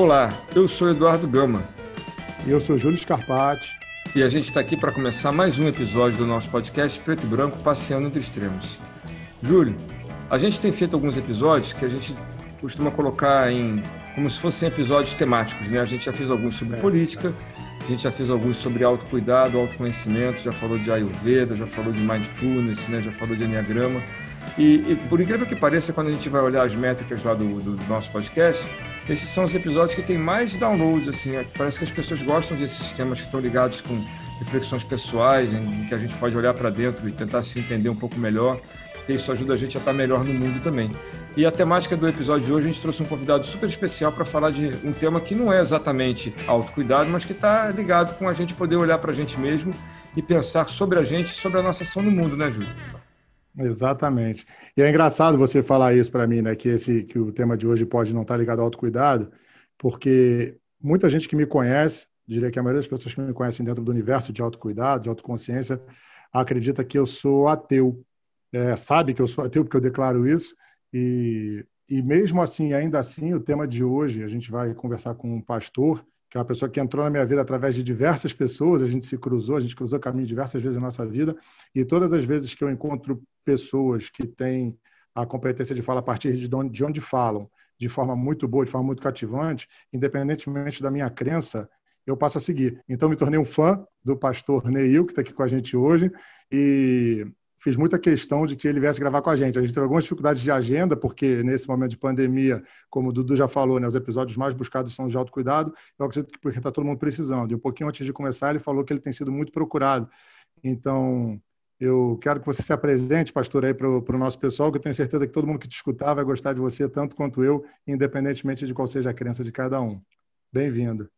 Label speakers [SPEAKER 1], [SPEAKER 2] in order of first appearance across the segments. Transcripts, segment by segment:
[SPEAKER 1] Olá, eu sou Eduardo Gama.
[SPEAKER 2] E eu sou Júlio Scarpati.
[SPEAKER 1] E a gente está aqui para começar mais um episódio do nosso podcast Preto e Branco Passeando entre Extremos. Júlio, a gente tem feito alguns episódios que a gente costuma colocar em como se fossem episódios temáticos, né? A gente já fez alguns sobre é. política, a gente já fez alguns sobre autocuidado, autoconhecimento, já falou de Ayurveda, já falou de mindfulness, né? Já falou de Enneagrama. E, e, por incrível que pareça, quando a gente vai olhar as métricas lá do, do nosso podcast, esses são os episódios que têm mais downloads, assim, é, parece que as pessoas gostam desses temas que estão ligados com reflexões pessoais, em que a gente pode olhar para dentro e tentar se entender um pouco melhor, porque isso ajuda a gente a estar melhor no mundo também. E a temática do episódio de hoje, a gente trouxe um convidado super especial para falar de um tema que não é exatamente autocuidado, mas que está ligado com a gente poder olhar para a gente mesmo e pensar sobre a gente, sobre a nossa ação no mundo, né, Júlio?
[SPEAKER 2] Exatamente. E é engraçado você falar isso para mim, né? Que esse que o tema de hoje pode não estar tá ligado ao autocuidado, porque muita gente que me conhece, diria que a maioria das pessoas que me conhecem dentro do universo de autocuidado, de autoconsciência, acredita que eu sou ateu. É, sabe que eu sou ateu porque eu declaro isso. E, e mesmo assim, ainda assim, o tema de hoje, a gente vai conversar com um pastor que é uma pessoa que entrou na minha vida através de diversas pessoas, a gente se cruzou, a gente cruzou caminho diversas vezes na nossa vida, e todas as vezes que eu encontro pessoas que têm a competência de falar a partir de onde, de onde falam, de forma muito boa, de forma muito cativante, independentemente da minha crença, eu passo a seguir. Então, me tornei um fã do pastor Neil, que está aqui com a gente hoje, e fiz muita questão de que ele viesse gravar com a gente. A gente teve algumas dificuldades de agenda, porque nesse momento de pandemia, como o Dudu já falou, né, os episódios mais buscados são de autocuidado. Eu acredito que porque está todo mundo precisando. E um pouquinho antes de começar, ele falou que ele tem sido muito procurado. Então, eu quero que você se apresente, pastor, aí para o nosso pessoal, que eu tenho certeza que todo mundo que te escutar vai gostar de você tanto quanto eu, independentemente de qual seja a crença de cada um. Bem-vindo.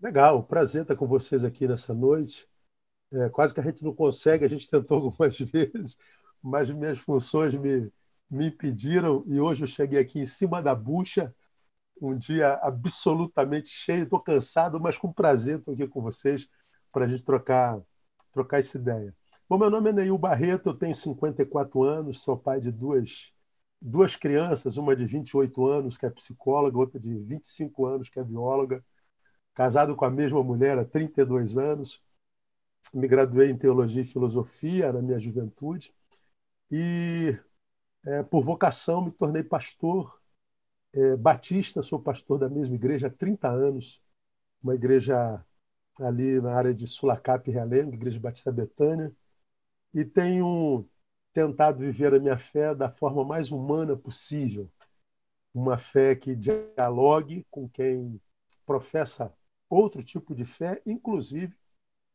[SPEAKER 3] Legal, prazer estar com vocês aqui nessa noite. É, quase que a gente não consegue, a gente tentou algumas vezes, mas minhas funções me, me impediram e hoje eu cheguei aqui em cima da bucha, um dia absolutamente cheio, estou cansado, mas com prazer estou aqui com vocês para a gente trocar, trocar essa ideia. Bom, meu nome é Neil Barreto, eu tenho 54 anos, sou pai de duas, duas crianças, uma de 28 anos, que é psicóloga, outra de 25 anos, que é bióloga, casado com a mesma mulher há 32 anos, me graduei em teologia e filosofia na minha juventude e, é, por vocação, me tornei pastor é, batista. Sou pastor da mesma igreja há 30 anos, uma igreja ali na área de Sulacap e Realengo, Igreja Batista Betânia, e tenho tentado viver a minha fé da forma mais humana possível, uma fé que dialogue com quem professa outro tipo de fé, inclusive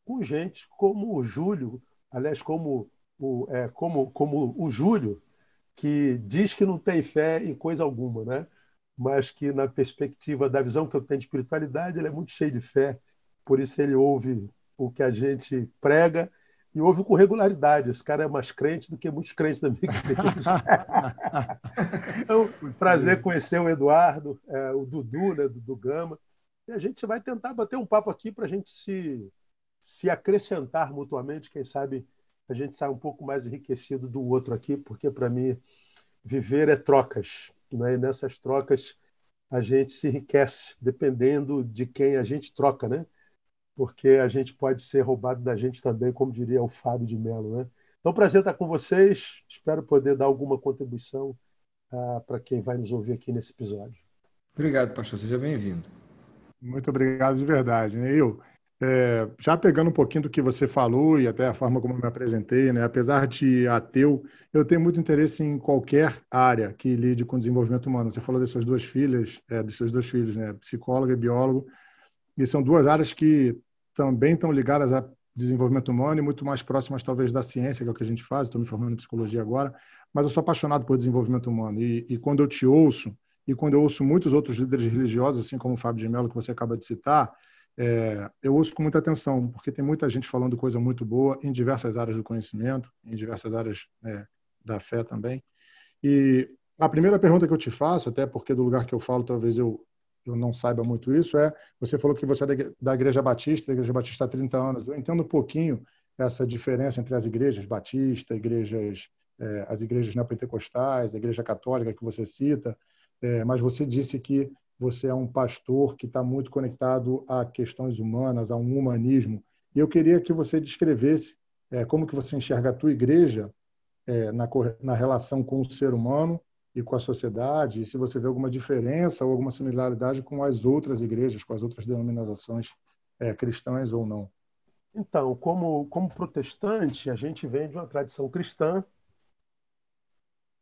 [SPEAKER 3] com gente como o Júlio, aliás, como o, é, como, como o Júlio, que diz que não tem fé em coisa alguma, né? mas que, na perspectiva da visão que eu tenho de espiritualidade, ele é muito cheio de fé, por isso ele ouve o que a gente prega e ouve com regularidade. Esse cara é mais crente do que muitos crentes da minha igreja. então, prazer conhecer o Eduardo, é, o Dudu, né, Dudu Gama. E a gente vai tentar bater um papo aqui para a gente se se acrescentar mutuamente, quem sabe a gente sai um pouco mais enriquecido do outro aqui, porque para mim viver é trocas, né? e nessas trocas a gente se enriquece, dependendo de quem a gente troca, né? Porque a gente pode ser roubado da gente também, como diria o Fábio de Mello, né? Então, prazer estar com vocês. Espero poder dar alguma contribuição ah, para quem vai nos ouvir aqui nesse episódio.
[SPEAKER 1] Obrigado, pastor. Seja bem-vindo.
[SPEAKER 2] Muito obrigado de verdade. Né? Eu, é, já pegando um pouquinho do que você falou e até a forma como eu me apresentei, né? apesar de ateu, eu tenho muito interesse em qualquer área que lide com desenvolvimento humano. Você falou das suas duas filhas, é, dos seus dois filhos, né? psicóloga e biólogo, e são duas áreas que também estão ligadas a desenvolvimento humano e muito mais próximas talvez da ciência, que é o que a gente faz. Estou me formando em psicologia agora, mas eu sou apaixonado por desenvolvimento humano e, e quando eu te ouço e quando eu ouço muitos outros líderes religiosos, assim como o Fábio de Mello que você acaba de citar é, eu ouço com muita atenção, porque tem muita gente falando coisa muito boa em diversas áreas do conhecimento, em diversas áreas é, da fé também. E a primeira pergunta que eu te faço, até porque do lugar que eu falo talvez eu, eu não saiba muito isso, é: você falou que você é da Igreja Batista, da Igreja Batista há 30 anos. Eu entendo um pouquinho essa diferença entre as igrejas batista, igrejas, é, as igrejas neopentecostais, a Igreja Católica que você cita, é, mas você disse que você é um pastor que está muito conectado a questões humanas, a um humanismo. E eu queria que você descrevesse é, como que você enxerga a tua igreja é, na, na relação com o ser humano e com a sociedade, e se você vê alguma diferença ou alguma similaridade com as outras igrejas, com as outras denominações é, cristãs ou não.
[SPEAKER 3] Então, como, como protestante, a gente vem de uma tradição cristã,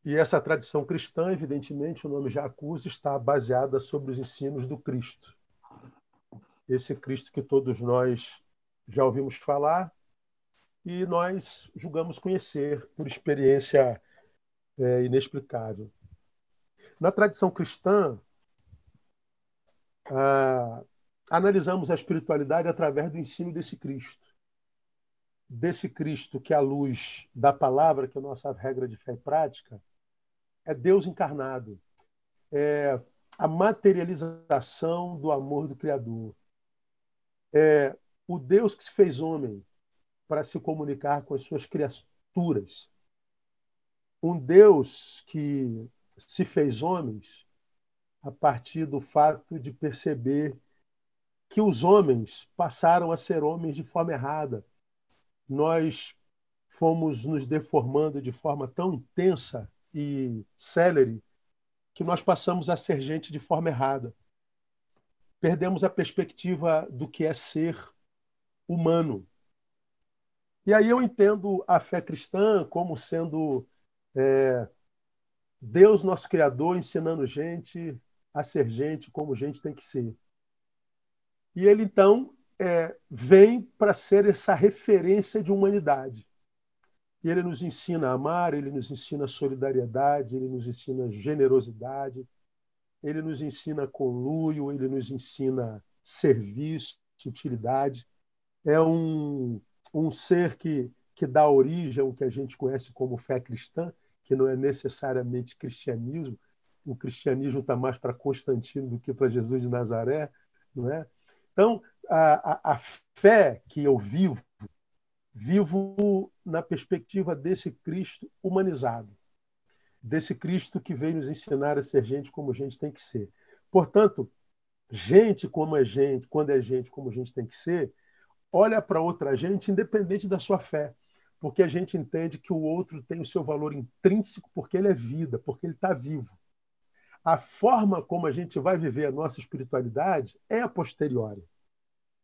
[SPEAKER 3] e essa tradição cristã, evidentemente, o nome já acusa, está baseada sobre os ensinos do Cristo. Esse Cristo que todos nós já ouvimos falar e nós julgamos conhecer por experiência é, inexplicável. Na tradição cristã, analisamos a espiritualidade através do ensino desse Cristo. Desse Cristo que, à luz da palavra, que é a nossa regra de fé e prática, é Deus encarnado. É a materialização do amor do Criador. É o Deus que se fez homem para se comunicar com as suas criaturas. Um Deus que se fez homens a partir do fato de perceber que os homens passaram a ser homens de forma errada. Nós fomos nos deformando de forma tão intensa e célere que nós passamos a ser gente de forma errada. Perdemos a perspectiva do que é ser humano. E aí eu entendo a fé cristã como sendo é, Deus, nosso Criador, ensinando gente a ser gente como gente tem que ser. E ele, então, é, vem para ser essa referência de humanidade. E ele nos ensina a amar, ele nos ensina solidariedade, ele nos ensina generosidade, ele nos ensina conluio, ele nos ensina serviço, utilidade. É um, um ser que, que dá origem ao que a gente conhece como fé cristã, que não é necessariamente cristianismo. O cristianismo está mais para Constantino do que para Jesus de Nazaré, não é? Então, a, a, a fé que eu vivo, vivo na perspectiva desse Cristo humanizado, desse Cristo que veio nos ensinar a ser gente como gente tem que ser. Portanto, gente como é gente, quando é gente como gente tem que ser, olha para outra gente independente da sua fé, porque a gente entende que o outro tem o seu valor intrínseco porque ele é vida, porque ele está vivo. A forma como a gente vai viver a nossa espiritualidade é a posteriori.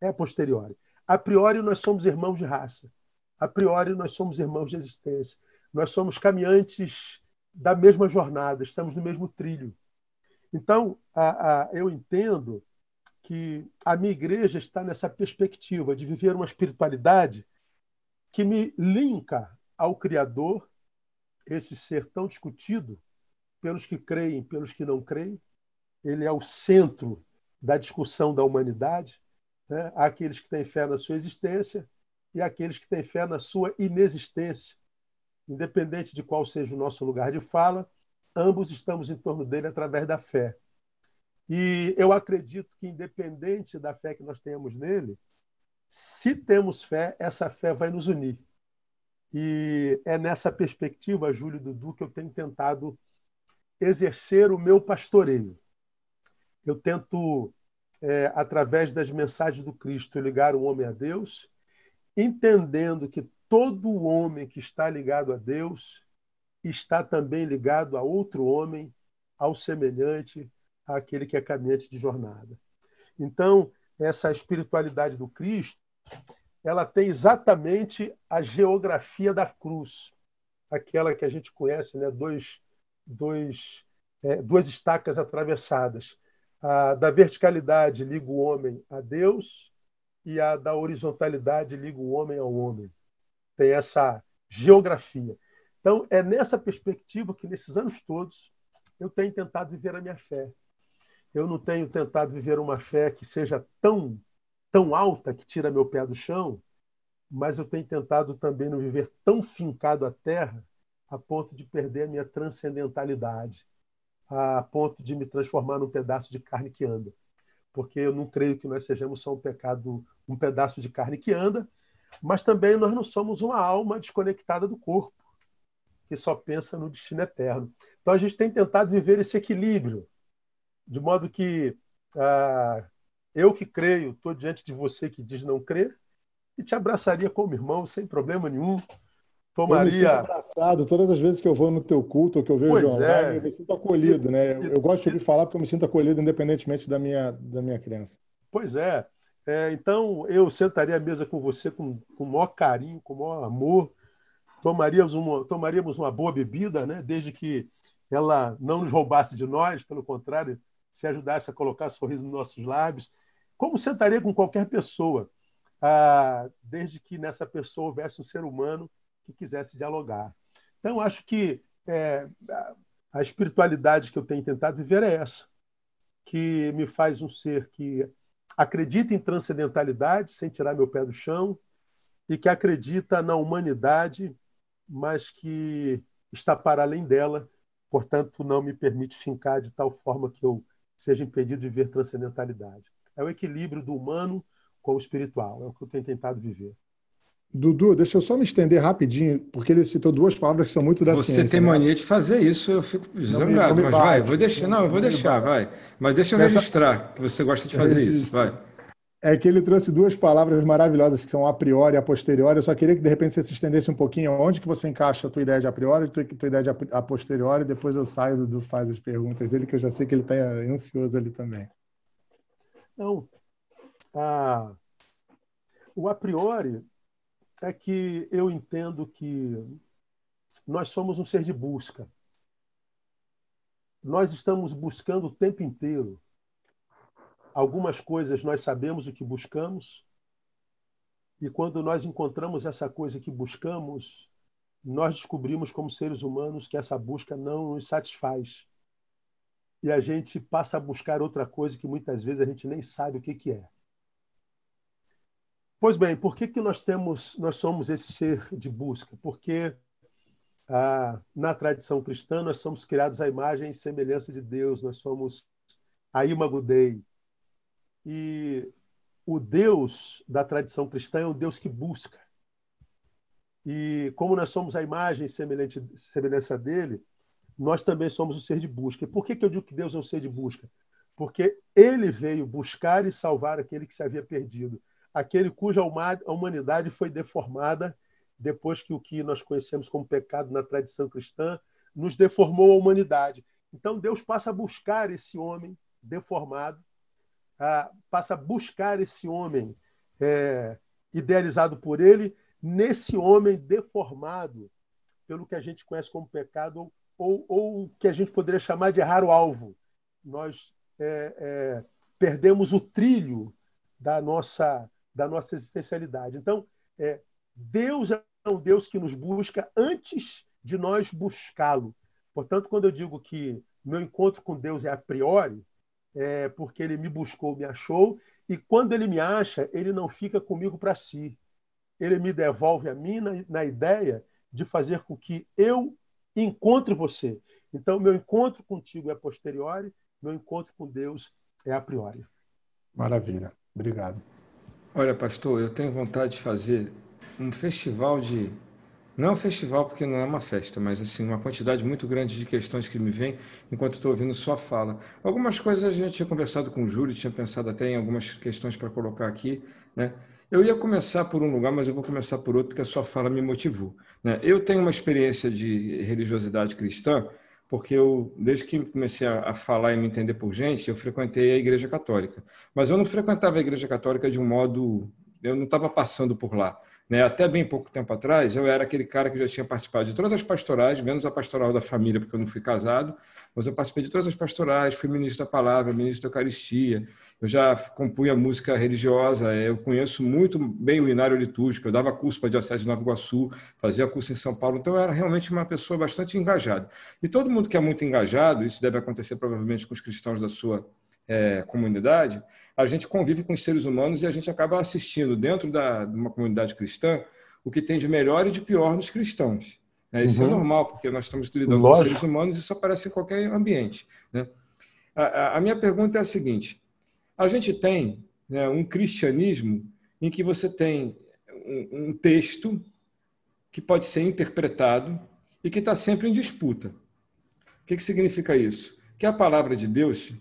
[SPEAKER 3] É a posteriori. A priori, nós somos irmãos de raça. A priori, nós somos irmãos de existência. Nós somos caminhantes da mesma jornada, estamos no mesmo trilho. Então, a, a, eu entendo que a minha igreja está nessa perspectiva de viver uma espiritualidade que me linka ao Criador, esse ser tão discutido pelos que creem, pelos que não creem. Ele é o centro da discussão da humanidade. Né? Há aqueles que têm fé na sua existência e aqueles que têm fé na sua inexistência. Independente de qual seja o nosso lugar de fala, ambos estamos em torno dele através da fé. E eu acredito que, independente da fé que nós tenhamos nele, se temos fé, essa fé vai nos unir. E é nessa perspectiva, Júlio Dudu, que eu tenho tentado exercer o meu pastoreio. Eu tento, é, através das mensagens do Cristo, ligar o homem a Deus, entendendo que todo homem que está ligado a Deus está também ligado a outro homem, ao semelhante, àquele que é caminhante de jornada. Então, essa espiritualidade do Cristo, ela tem exatamente a geografia da cruz, aquela que a gente conhece, né? dois, dois, é, duas estacas atravessadas. A da verticalidade liga o homem a Deus e a da horizontalidade liga o homem ao homem. Tem essa geografia. Então, é nessa perspectiva que, nesses anos todos, eu tenho tentado viver a minha fé. Eu não tenho tentado viver uma fé que seja tão, tão alta que tira meu pé do chão, mas eu tenho tentado também não viver tão fincado à terra a ponto de perder a minha transcendentalidade, a ponto de me transformar num pedaço de carne que anda. Porque eu não creio que nós sejamos só um pecado, um pedaço de carne que anda, mas também nós não somos uma alma desconectada do corpo, que só pensa no destino eterno. Então a gente tem tentado viver esse equilíbrio, de modo que ah, eu que creio, estou diante de você que diz não crer, e te abraçaria como irmão, sem problema nenhum.
[SPEAKER 2] Tomaria. Eu me abraçado todas as vezes que eu vou no teu culto, ou que eu vejo pois online, é. eu me sinto acolhido, né? Eu, eu gosto de ouvir falar porque eu me sinto acolhido independentemente da minha, da minha crença.
[SPEAKER 3] Pois é. É então, eu sentaria à mesa com você com, com o maior carinho, com o maior amor, tomaríamos uma, tomaríamos uma boa bebida, né? desde que ela não nos roubasse de nós, pelo contrário, se ajudasse a colocar sorriso nos nossos lábios, como sentaria com qualquer pessoa, ah, desde que nessa pessoa houvesse um ser humano que quisesse dialogar. Então, acho que é, a espiritualidade que eu tenho tentado viver é essa, que me faz um ser que acredita em transcendentalidade, sem tirar meu pé do chão, e que acredita na humanidade, mas que está para além dela, portanto, não me permite fincar de tal forma que eu seja impedido de ver transcendentalidade. É o equilíbrio do humano com o espiritual, é o que eu tenho tentado viver.
[SPEAKER 2] Dudu, deixa eu só me estender rapidinho, porque ele citou duas palavras que são muito da
[SPEAKER 1] Você
[SPEAKER 2] ciência.
[SPEAKER 1] Você tem né? mania de fazer isso, eu fico zangado, mas vai, vou deixar, não, eu vou deixar, vai. Mas deixa eu registrar que você gosta de fazer isso, vai
[SPEAKER 2] é que ele trouxe duas palavras maravilhosas que são a priori e a posteriori. Eu só queria que de repente você se estendesse um pouquinho onde que você encaixa a tua ideia de a priori e a tua ideia de a posteriori. Depois eu saio do faz as perguntas dele, que eu já sei que ele está ansioso ali também.
[SPEAKER 3] Não. Ah, o a priori é que eu entendo que nós somos um ser de busca. Nós estamos buscando o tempo inteiro Algumas coisas nós sabemos o que buscamos, e quando nós encontramos essa coisa que buscamos, nós descobrimos, como seres humanos, que essa busca não nos satisfaz. E a gente passa a buscar outra coisa que muitas vezes a gente nem sabe o que, que é. Pois bem, por que, que nós temos, nós somos esse ser de busca? Porque ah, na tradição cristã nós somos criados à imagem e semelhança de Deus, nós somos a imago Dei, e o Deus da tradição cristã é um Deus que busca. E como nós somos a imagem semelhante, semelhança dele, nós também somos o ser de busca. E por que, que eu digo que Deus é o ser de busca? Porque ele veio buscar e salvar aquele que se havia perdido, aquele cuja humanidade foi deformada depois que o que nós conhecemos como pecado na tradição cristã nos deformou a humanidade. Então Deus passa a buscar esse homem deformado ah, passa a buscar esse homem é, idealizado por ele, nesse homem deformado pelo que a gente conhece como pecado, ou, ou que a gente poderia chamar de errar o alvo. Nós é, é, perdemos o trilho da nossa, da nossa existencialidade. Então, é, Deus é um Deus que nos busca antes de nós buscá-lo. Portanto, quando eu digo que meu encontro com Deus é a priori, é, porque ele me buscou, me achou, e quando ele me acha, ele não fica comigo para si. Ele me devolve a mim na, na ideia de fazer com que eu encontre você. Então, meu encontro contigo é posteriori, meu encontro com Deus é a priori.
[SPEAKER 2] Maravilha. Obrigado.
[SPEAKER 1] Olha, pastor, eu tenho vontade de fazer um festival de não um festival porque não é uma festa, mas assim uma quantidade muito grande de questões que me vêm enquanto estou ouvindo sua fala. Algumas coisas a gente tinha conversado com o Júlio, tinha pensado até em algumas questões para colocar aqui, né? Eu ia começar por um lugar, mas eu vou começar por outro porque a sua fala me motivou. Né? Eu tenho uma experiência de religiosidade cristã porque eu, desde que comecei a, falar e me entender por gente, eu frequentei a Igreja Católica. Mas eu não frequentava a Igreja Católica de um modo. Eu não estava passando por lá. Né? Até bem pouco tempo atrás, eu era aquele cara que já tinha participado de todas as pastorais, menos a pastoral da família, porque eu não fui casado, mas eu participei de todas as pastorais, fui ministro da palavra, ministro da Eucaristia, eu já compunha música religiosa, eu conheço muito bem o inário litúrgico, eu dava curso para a Diocese de Nova Iguaçu, fazia curso em São Paulo, então eu era realmente uma pessoa bastante engajada. E todo mundo que é muito engajado, isso deve acontecer provavelmente com os cristãos da sua é, comunidade, a gente convive com os seres humanos e a gente acaba assistindo dentro da, de uma comunidade cristã o que tem de melhor e de pior nos cristãos. Né? Isso é uhum. é normal, porque nós estamos lidando Lógico. com seres humanos e isso aparece em qualquer ambiente. Né? A, a, minha pergunta é a seguinte: a gente tem né, um cristianismo em que você tem um, um texto que pode ser interpretado e que está sempre em disputa. O que, que significa isso? Que a palavra de Deus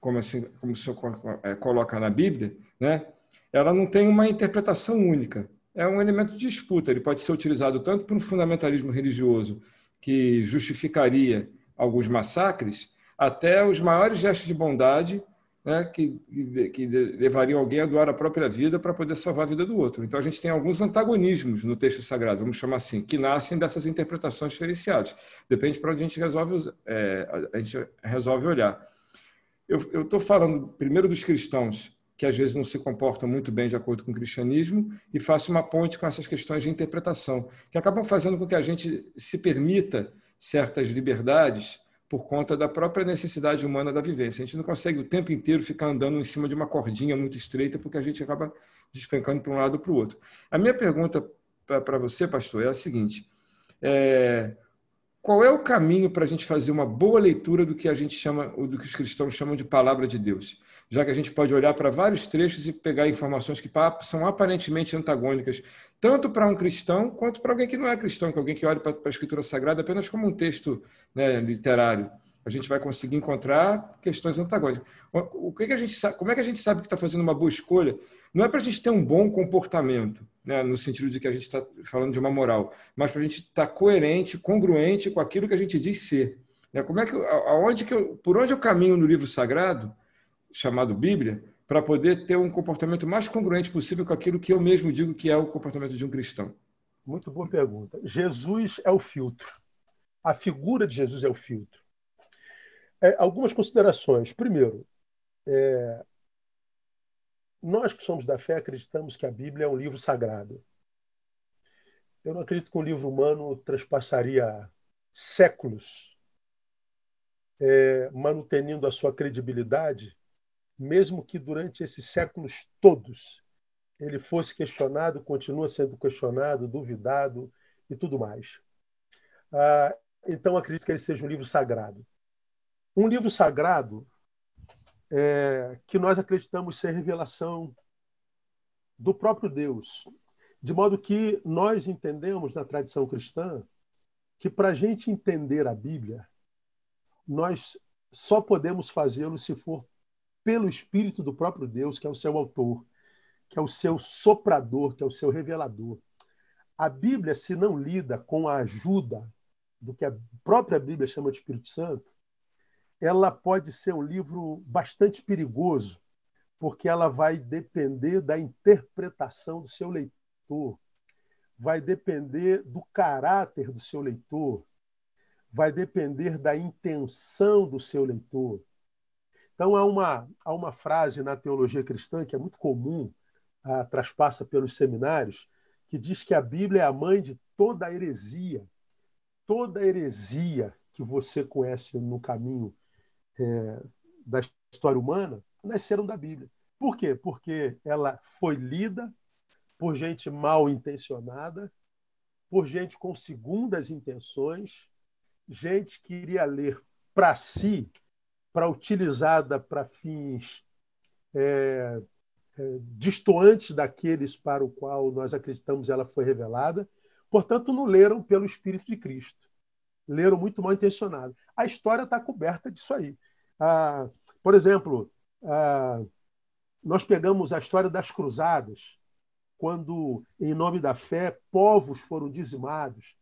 [SPEAKER 1] como, assim, como o senhor é, coloca na Bíblia, né, ela não tem uma interpretação única. É um elemento de disputa. Ele pode ser utilizado tanto por um fundamentalismo religioso que justificaria alguns massacres, até os maiores gestos de bondade né, que, que, levariam alguém a doar a própria vida para poder salvar a vida do outro. Então a gente tem alguns antagonismos no texto sagrado, vamos chamar assim, que nascem dessas interpretações diferenciadas. Depende para onde a gente resolve, é, a gente resolve olhar. Eu estou falando primeiro dos cristãos que às vezes não se comportam muito bem de acordo com o cristianismo e faço uma ponte com essas questões de interpretação, que acabam fazendo com que a gente se permita certas liberdades por conta da própria necessidade humana da vivência. A gente não consegue o tempo inteiro ficar andando em cima de uma cordinha muito estreita, porque a gente acaba despencando para um lado ou para o outro. A minha pergunta para você, pastor, é a seguinte: é, qual é o caminho para a gente fazer uma boa leitura do que a gente chama, do que os cristãos chamam de palavra de Deus? Já que a gente pode olhar para vários trechos e pegar informações que são aparentemente antagônicas, tanto para um cristão quanto para alguém que não é cristão, que é alguém que olha para a Escritura Sagrada apenas como um texto né, literário. A gente vai conseguir encontrar questões antagônicas. O que, que a gente sabe, como é que a gente sabe que está fazendo uma boa escolha? Não é para a gente ter um bom comportamento, né, no sentido de que a gente está falando de uma moral, mas para a gente estar tá coerente, congruente com aquilo que a gente diz ser. Né? Como é que, aonde que eu, por onde eu caminho no livro sagrado, chamado Bíblia, para poder ter um comportamento mais congruente possível com aquilo que eu mesmo digo que é o comportamento de um cristão?
[SPEAKER 3] Muito boa pergunta. Jesus é o filtro. A figura de Jesus é o filtro. É, algumas considerações. Primeiro, é, nós que somos da fé acreditamos que a Bíblia é um livro sagrado. Eu não acredito que um livro humano transpassaria séculos é, a sua credibilidade, mesmo que durante esses séculos todos ele fosse questionado, continua sendo questionado, duvidado e tudo mais. Ah, então acredito que ele seja um livro sagrado. Um livro sagrado é, que nós acreditamos ser revelação do próprio Deus. De modo que nós entendemos na tradição cristã que para a gente entender a Bíblia, nós só podemos fazê-lo se for pelo Espírito do próprio Deus, que é o seu autor, que é o seu soprador, que é o seu revelador. A Bíblia, se não lida com a ajuda do que a própria Bíblia chama de Espírito Santo, ela pode ser um livro bastante perigoso, porque ela vai depender da interpretação do seu leitor, vai depender do caráter do seu leitor, vai depender da intenção do seu leitor. Então, há uma, há uma frase na teologia cristã que é muito comum, a, traspassa pelos seminários, que diz que a Bíblia é a mãe de toda heresia. Toda heresia que você conhece no caminho é, da história humana nasceram da Bíblia. Por quê? Porque ela foi lida por gente mal intencionada, por gente com segundas intenções, gente que iria ler para si, para utilizada para fins é, é, distoantes daqueles para o qual nós acreditamos ela foi revelada. Portanto, não leram pelo Espírito de Cristo. Leram muito mal intencionado. A história está coberta disso aí. Ah, por exemplo, ah, nós pegamos a história das cruzadas, quando, em nome da fé, povos foram dizimados,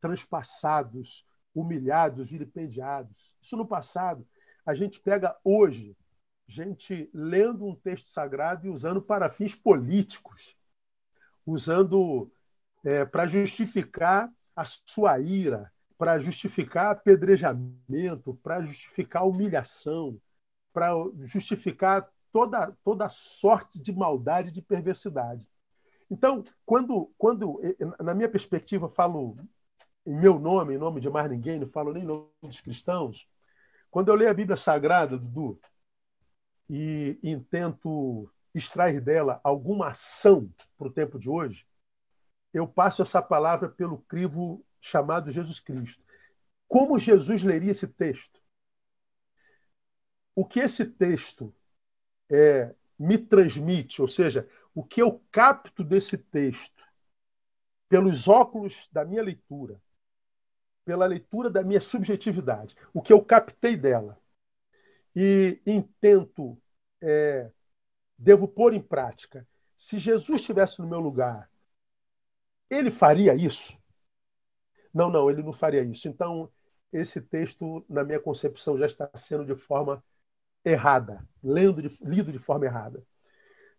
[SPEAKER 3] transpassados, humilhados, vilipendiados. Isso no passado. A gente pega hoje, gente lendo um texto sagrado e usando para fins políticos, usando é, para justificar a sua ira, para justificar apedrejamento, para justificar humilhação, para justificar toda, toda sorte de maldade e de perversidade. Então, quando, quando, na minha perspectiva, falo em meu nome, em nome de mais ninguém, não falo nem em nome dos cristãos, quando eu leio a Bíblia Sagrada, Dudu, e, e tento extrair dela alguma ação para o tempo de hoje, eu passo essa palavra pelo crivo chamado Jesus Cristo. Como Jesus leria esse texto? O que esse texto é, me transmite, ou seja, o que eu capto desse texto pelos óculos da minha leitura, pela leitura da minha subjetividade, o que eu captei dela. e intento, é, devo pôr em prática. Se Jesus estivesse no meu lugar, ele faria isso? Não, não, ele não faria isso. Então, esse texto, na minha concepção, já está sendo de forma errada, lendo de, lido de forma errada.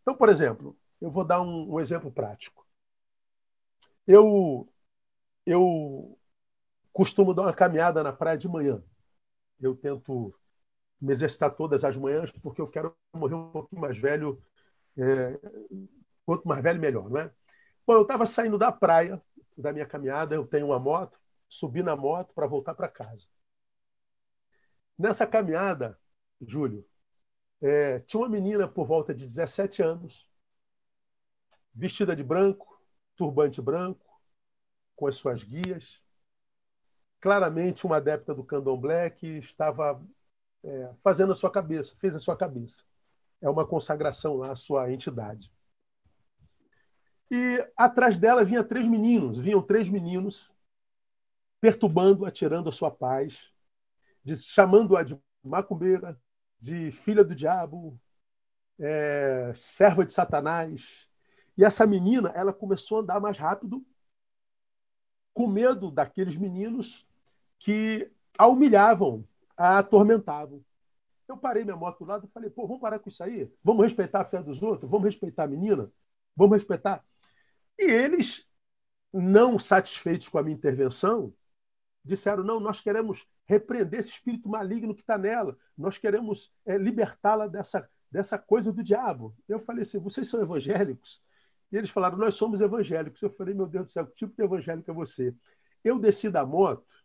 [SPEAKER 3] Então, por exemplo, eu vou dar um, um exemplo prático. Eu, eu costumo dar uma caminhada na praia de manhã. Eu tento me exercitar todas as manhãs porque eu quero morrer um pouquinho mais velho. É, quanto mais velho, melhor, não é? Bom, eu estava saindo da praia, da minha caminhada, eu tenho uma moto, subi na moto para voltar para casa. Nessa caminhada, Júlio, é, tinha uma menina por volta de 17 anos, vestida de branco, turbante branco, com as suas guias. Claramente uma adepta do candomblé que estava é, fazendo a sua cabeça, fez a sua cabeça. É uma consagração lá à sua entidade. E atrás dela vinha três meninos, vinham três meninos perturbando, atirando a sua paz, chamando-a de macumbeira, de filha do diabo, é, serva de Satanás. E essa menina, ela começou a andar mais rápido, com medo daqueles meninos que a humilhavam, a atormentavam. Eu parei minha moto do lado e falei, pô, vamos parar com isso aí? Vamos respeitar a fé dos outros? Vamos respeitar a menina? Vamos respeitar? E eles, não satisfeitos com a minha intervenção, disseram: não, nós queremos repreender esse espírito maligno que está nela, nós queremos é, libertá-la dessa, dessa coisa do diabo. Eu falei assim: vocês são evangélicos? E eles falaram: nós somos evangélicos. Eu falei: meu Deus do céu, que tipo de evangélico é você? Eu desci da moto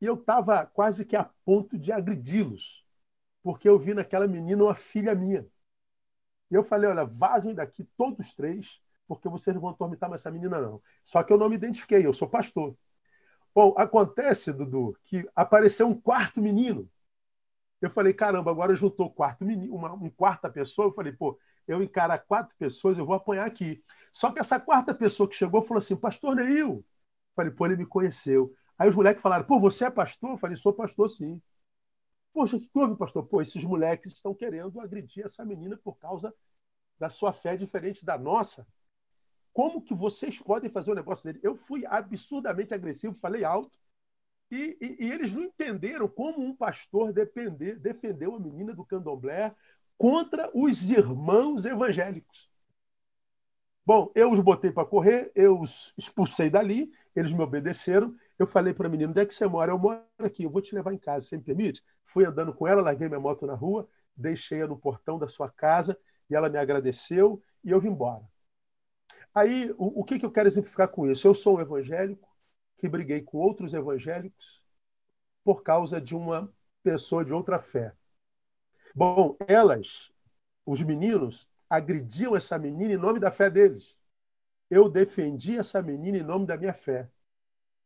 [SPEAKER 3] e eu estava quase que a ponto de agredi-los, porque eu vi naquela menina uma filha minha. E eu falei: olha, vazem daqui todos três, porque vocês não vão atormentar mais essa menina, não. Só que eu não me identifiquei, eu sou pastor. Bom, acontece, Dudu, que apareceu um quarto menino. Eu falei, caramba, agora juntou quarto menino, uma, uma quarta pessoa. Eu falei, pô, eu encarar quatro pessoas, eu vou apanhar aqui. Só que essa quarta pessoa que chegou falou assim, pastor Neil. Eu falei, pô, ele me conheceu. Aí os moleques falaram, pô, você é pastor? Eu falei, sou pastor sim. Poxa, o que houve, pastor? Pô, esses moleques estão querendo agredir essa menina por causa da sua fé diferente da nossa. Como que vocês podem fazer o negócio dele? Eu fui absurdamente agressivo, falei alto, e, e, e eles não entenderam como um pastor depender, defendeu a menina do candomblé contra os irmãos evangélicos. Bom, eu os botei para correr, eu os expulsei dali, eles me obedeceram. Eu falei para a menina: onde é que você mora? Eu moro aqui, eu vou te levar em casa, você me permite? Fui andando com ela, larguei minha moto na rua, deixei-a no portão da sua casa e ela me agradeceu e eu vim embora. Aí, o, o que, que eu quero exemplificar com isso? Eu sou um evangélico que briguei com outros evangélicos por causa de uma pessoa de outra fé. Bom, elas, os meninos, agrediam essa menina em nome da fé deles. Eu defendi essa menina em nome da minha fé.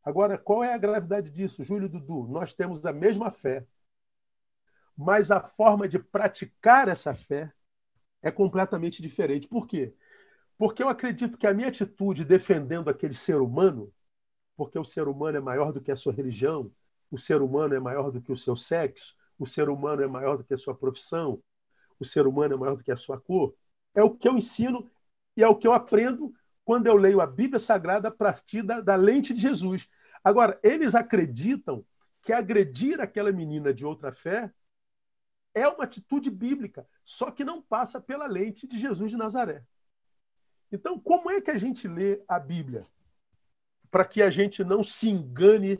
[SPEAKER 3] Agora, qual é a gravidade disso, Júlio e Dudu? Nós temos a mesma fé, mas a forma de praticar essa fé é completamente diferente. Por quê? Porque eu acredito que a minha atitude defendendo aquele ser humano, porque o ser humano é maior do que a sua religião, o ser humano é maior do que o seu sexo, o ser humano é maior do que a sua profissão, o ser humano é maior do que a sua cor, é o que eu ensino e é o que eu aprendo quando eu leio a Bíblia Sagrada a partir da, da lente de Jesus. Agora, eles acreditam que agredir aquela menina de outra fé é uma atitude bíblica, só que não passa pela lente de Jesus de Nazaré. Então, como é que a gente lê a Bíblia? Para que a gente não se engane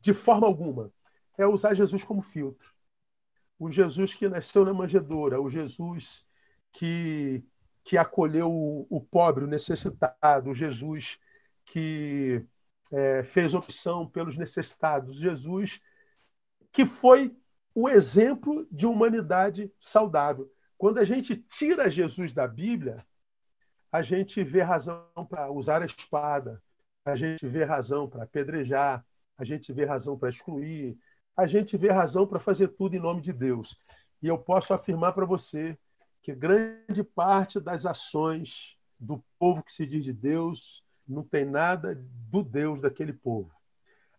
[SPEAKER 3] de forma alguma. É usar Jesus como filtro. O Jesus que nasceu na manjedoura, o Jesus que, que acolheu o, o pobre, o necessitado, o Jesus que é, fez opção pelos necessitados, Jesus que foi o exemplo de humanidade saudável. Quando a gente tira Jesus da Bíblia, a gente vê razão para usar a espada, a gente vê razão para apedrejar, a gente vê razão para excluir, a gente vê razão para fazer tudo em nome de Deus. E eu posso afirmar para você que grande parte das ações do povo que se diz de Deus não tem nada do Deus daquele povo.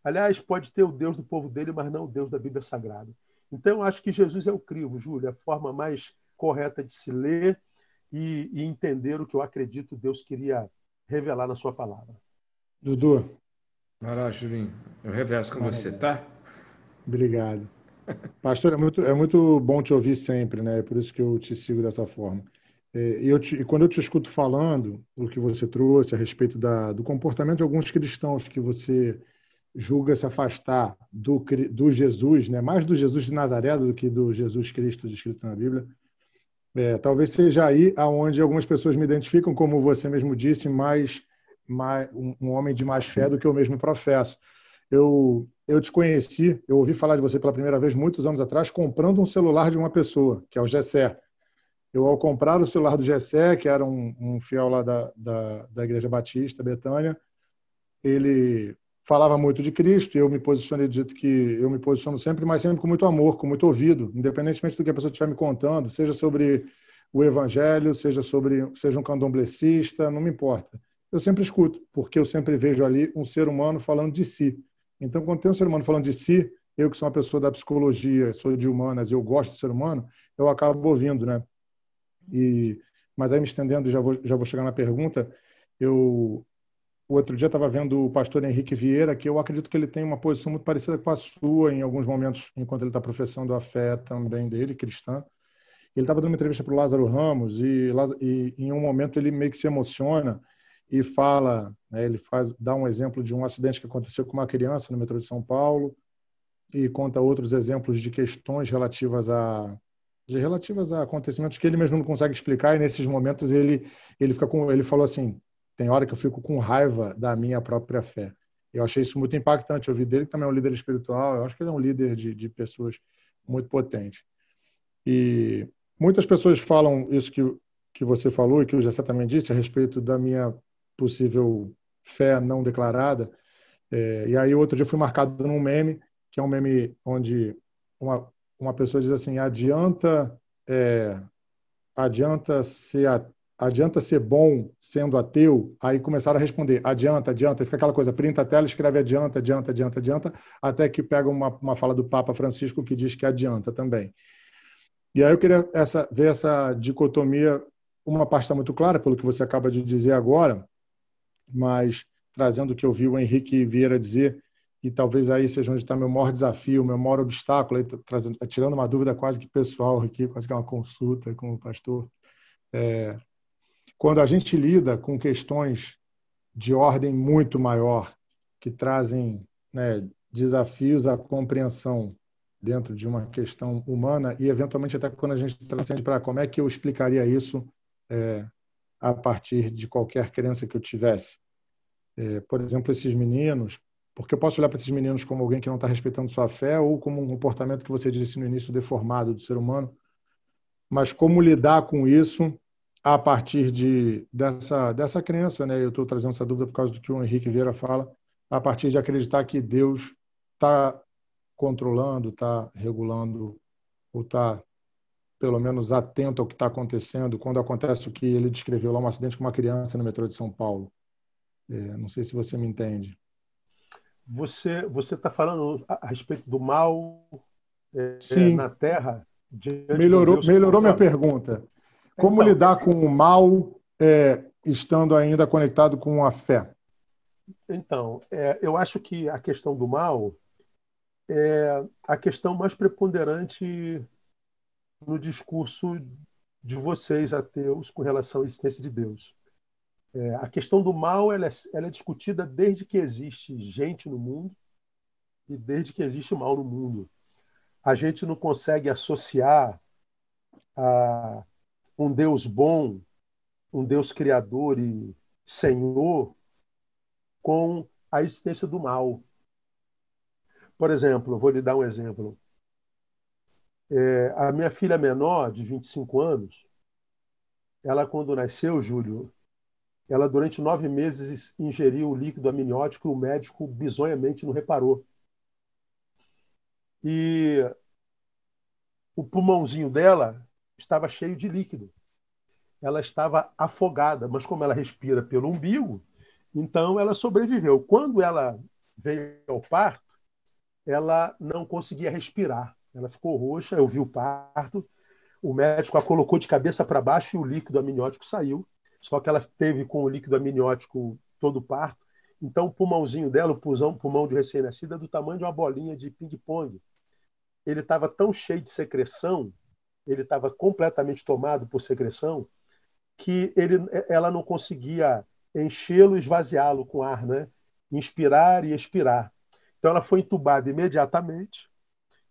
[SPEAKER 3] Aliás, pode ter o Deus do povo dele, mas não o Deus da Bíblia Sagrada. Então, eu acho que Jesus é o crivo, Júlio, a forma mais correta de se ler e, e entender o que eu acredito Deus queria revelar na sua palavra.
[SPEAKER 2] Dudu.
[SPEAKER 1] Vai lá, Julinho. Eu reverso com Maravilha. você, tá?
[SPEAKER 2] Obrigado. Pastor, é muito, é muito bom te ouvir sempre, né? É por isso que eu te sigo dessa forma. É, e, eu te, e quando eu te escuto falando o que você trouxe a respeito da, do comportamento de alguns cristãos que você julga se afastar do, do Jesus, né? mais do Jesus de Nazaré do que do Jesus Cristo descrito na Bíblia, é, talvez seja aí aonde algumas pessoas me identificam, como você mesmo disse, mais, mais um, homem de mais fé do que eu mesmo professo. Eu, eu te conheci, eu ouvi falar de você pela primeira vez muitos anos atrás, comprando um celular de uma pessoa, que é o Gessé. Eu, ao comprar o celular do Gessé, que era um, um fiel lá da, da, da Igreja Batista, Betânia, ele falava muito de Cristo e eu me posicionei dito que eu me posiciono sempre, mas sempre com muito amor, com muito ouvido, independentemente do que a pessoa estiver me contando, seja sobre o evangelho, seja sobre seja um candomblessista, não me importa. Eu sempre escuto, porque eu sempre vejo ali um ser humano falando de si. Então, quando tem um ser humano falando de si, eu que sou uma pessoa da psicologia, sou de humanas, eu gosto do ser humano, eu acabo ouvindo, né? E mas aí me estendendo, já vou já vou chegar na pergunta, eu o outro dia estava vendo o pastor Henrique Vieira, que eu acredito que ele tem uma posição muito parecida com a sua em alguns momentos, enquanto ele está professando a fé também dele, cristã. Ele estava dando uma entrevista para o Lázaro Ramos e, e, em um momento ele meio que se emociona e fala, né, ele faz, dá um exemplo de um acidente que aconteceu com uma criança no metrô de São Paulo e conta outros exemplos de questões relativas a de relativas a acontecimentos que ele mesmo não consegue explicar e nesses momentos ele ele fica com ele falou assim tem hora que eu fico com raiva da minha própria fé. Eu achei isso muito impactante. Eu vi dele que também é um líder espiritual. Eu acho que ele é um líder de, de pessoas muito potente. E muitas pessoas falam isso que, que você falou e que o Jessé também disse a respeito da minha possível fé não declarada. É, e aí, outro dia, fui marcado num meme, que é um meme onde uma, uma pessoa diz assim: adianta, é, adianta ser adianta ser bom sendo ateu? Aí começaram a responder, adianta, adianta, fica aquela coisa, printa a tela, escreve adianta, adianta, adianta, adianta, até que pega uma, uma fala do Papa Francisco que diz que adianta também. E aí eu queria essa, ver essa dicotomia, uma parte está muito clara pelo que você acaba de dizer agora, mas trazendo o que eu vi o Henrique Vieira dizer, e talvez aí seja onde está meu maior desafio, meu maior obstáculo, aí, trazendo, tirando uma dúvida quase que pessoal aqui, quase que é uma consulta com o pastor. É, quando a gente lida com questões de ordem muito maior, que trazem né, desafios à compreensão dentro de uma questão humana e, eventualmente, até quando a gente transcende para como é que eu explicaria isso é, a partir de qualquer crença que eu tivesse. É, por exemplo, esses meninos, porque eu posso olhar para esses meninos como alguém que não está respeitando sua fé ou como um comportamento que você disse no início deformado do ser humano, mas como lidar com isso a partir de, dessa, dessa crença, né? eu estou trazendo essa dúvida por causa do que o Henrique Vieira fala, a partir de acreditar que Deus está controlando, está regulando, ou está pelo menos atento ao que está acontecendo quando acontece o que ele descreveu lá, um acidente com uma criança no metrô de São Paulo. É, não sei se você me entende.
[SPEAKER 3] Você você está falando a, respeito do mal é, é na Terra?
[SPEAKER 2] Melhorou, melhorou minha pergunta. Como então, lidar com o mal é, estando ainda conectado com a fé?
[SPEAKER 3] Então, é, eu acho que a questão do mal é a questão mais preponderante no discurso de vocês, ateus, com relação à existência de Deus. É, a questão do mal ela é, ela é discutida desde que existe gente no mundo e desde que existe mal no mundo. A gente não consegue associar a um Deus bom, um Deus criador e senhor, com a existência do mal. Por exemplo, vou lhe dar um exemplo. É, a minha filha menor, de 25 anos, ela, quando nasceu, Júlio, ela durante nove meses ingeriu o líquido amniótico e o médico bizonhamente não reparou. E o pulmãozinho dela estava cheio de líquido. Ela estava afogada, mas como ela respira pelo umbigo, então ela sobreviveu. Quando ela veio ao parto, ela não conseguia respirar. Ela ficou roxa, eu vi o parto. O médico a colocou de cabeça para baixo e o líquido amniótico saiu. Só que ela teve com o líquido amniótico todo o parto. Então, o pulmãozinho dela, o pulmão, pulmão de recém-nascida, é do tamanho de uma bolinha de ping-pong. Ele estava tão cheio de secreção, ele estava completamente tomado por secreção, que ele, ela não conseguia enchê-lo e esvaziá-lo com ar, né? inspirar e expirar. Então, ela foi entubada imediatamente.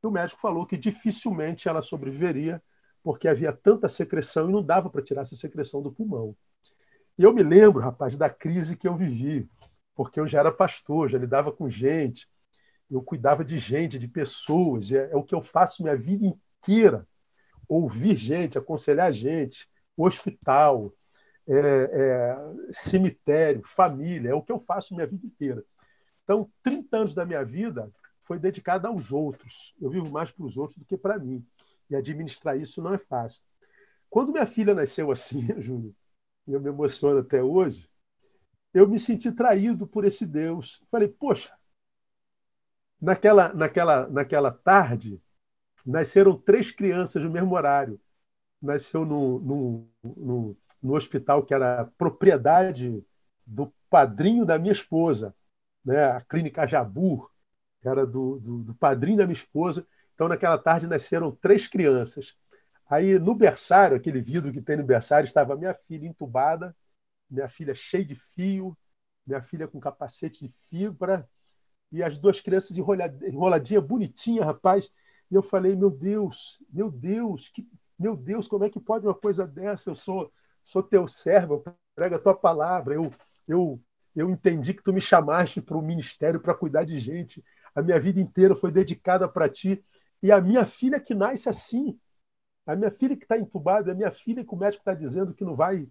[SPEAKER 3] E o médico falou que dificilmente ela sobreviveria, porque havia tanta secreção e não dava para tirar essa secreção do pulmão. E eu me lembro, rapaz, da crise que eu vivi, porque eu já era pastor, já lidava com gente, eu cuidava de gente, de pessoas, é, é o que eu faço minha vida inteira: ouvir gente, aconselhar gente, hospital, é, é, cemitério, família, é o que eu faço minha vida inteira. Então, 30 anos da minha vida foi dedicada aos outros. Eu vivo mais para os outros do que para mim. E administrar isso não é fácil. Quando minha filha nasceu assim, Júnior, e eu me emociono até hoje, eu me senti traído por esse Deus. Falei, poxa, naquela, naquela, naquela tarde, nasceram três crianças no mesmo horário. Nasceu no, no, no, no hospital que era propriedade do padrinho da minha esposa, né? a Clínica Jabur, era do, do, do padrinho da minha esposa. Então, naquela tarde, nasceram três crianças. Aí, no berçário, aquele vidro que tem no berçário, estava minha filha entubada, minha filha cheia de fio, minha filha com capacete de fibra, e as duas crianças enroladinha, bonitinha, rapaz. E eu falei, meu Deus, meu Deus, que, meu Deus, como é que pode uma coisa dessa? Eu sou, sou teu servo, eu prego a tua palavra, eu, eu, eu entendi que tu me chamaste para o ministério para cuidar de gente. A minha vida inteira foi dedicada para ti. E a minha filha que nasce assim, a minha filha que está entubada, a minha filha que o médico está dizendo que não vai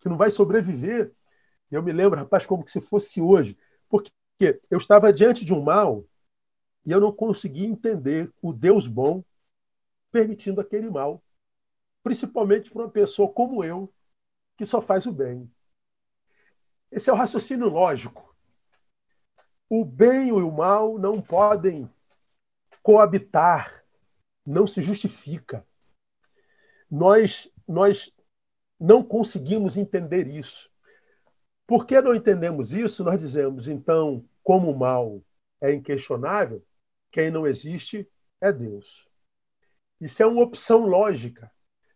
[SPEAKER 3] que não vai sobreviver. Eu me lembro, rapaz, como se fosse hoje. Porque eu estava diante de um mal e eu não conseguia entender o Deus bom permitindo aquele mal. Principalmente para uma pessoa como eu, que só faz o bem. Esse é o raciocínio lógico. O bem e o mal não podem coabitar, não se justifica. Nós, nós não conseguimos entender isso. Por que não entendemos isso? Nós dizemos, então, como o mal é inquestionável, quem não existe é Deus. Isso é uma opção lógica.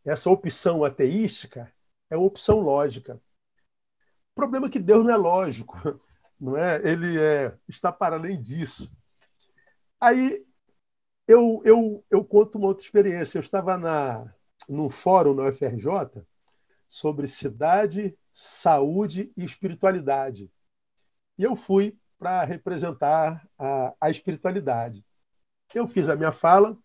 [SPEAKER 3] Essa opção ateística é uma opção lógica. O problema é que Deus não é lógico, não é? Ele é, está para além disso. Aí eu, eu, eu conto uma outra experiência. Eu estava na, num fórum na UFRJ sobre cidade, saúde e espiritualidade. E eu fui para representar a, a espiritualidade. Eu fiz a minha fala,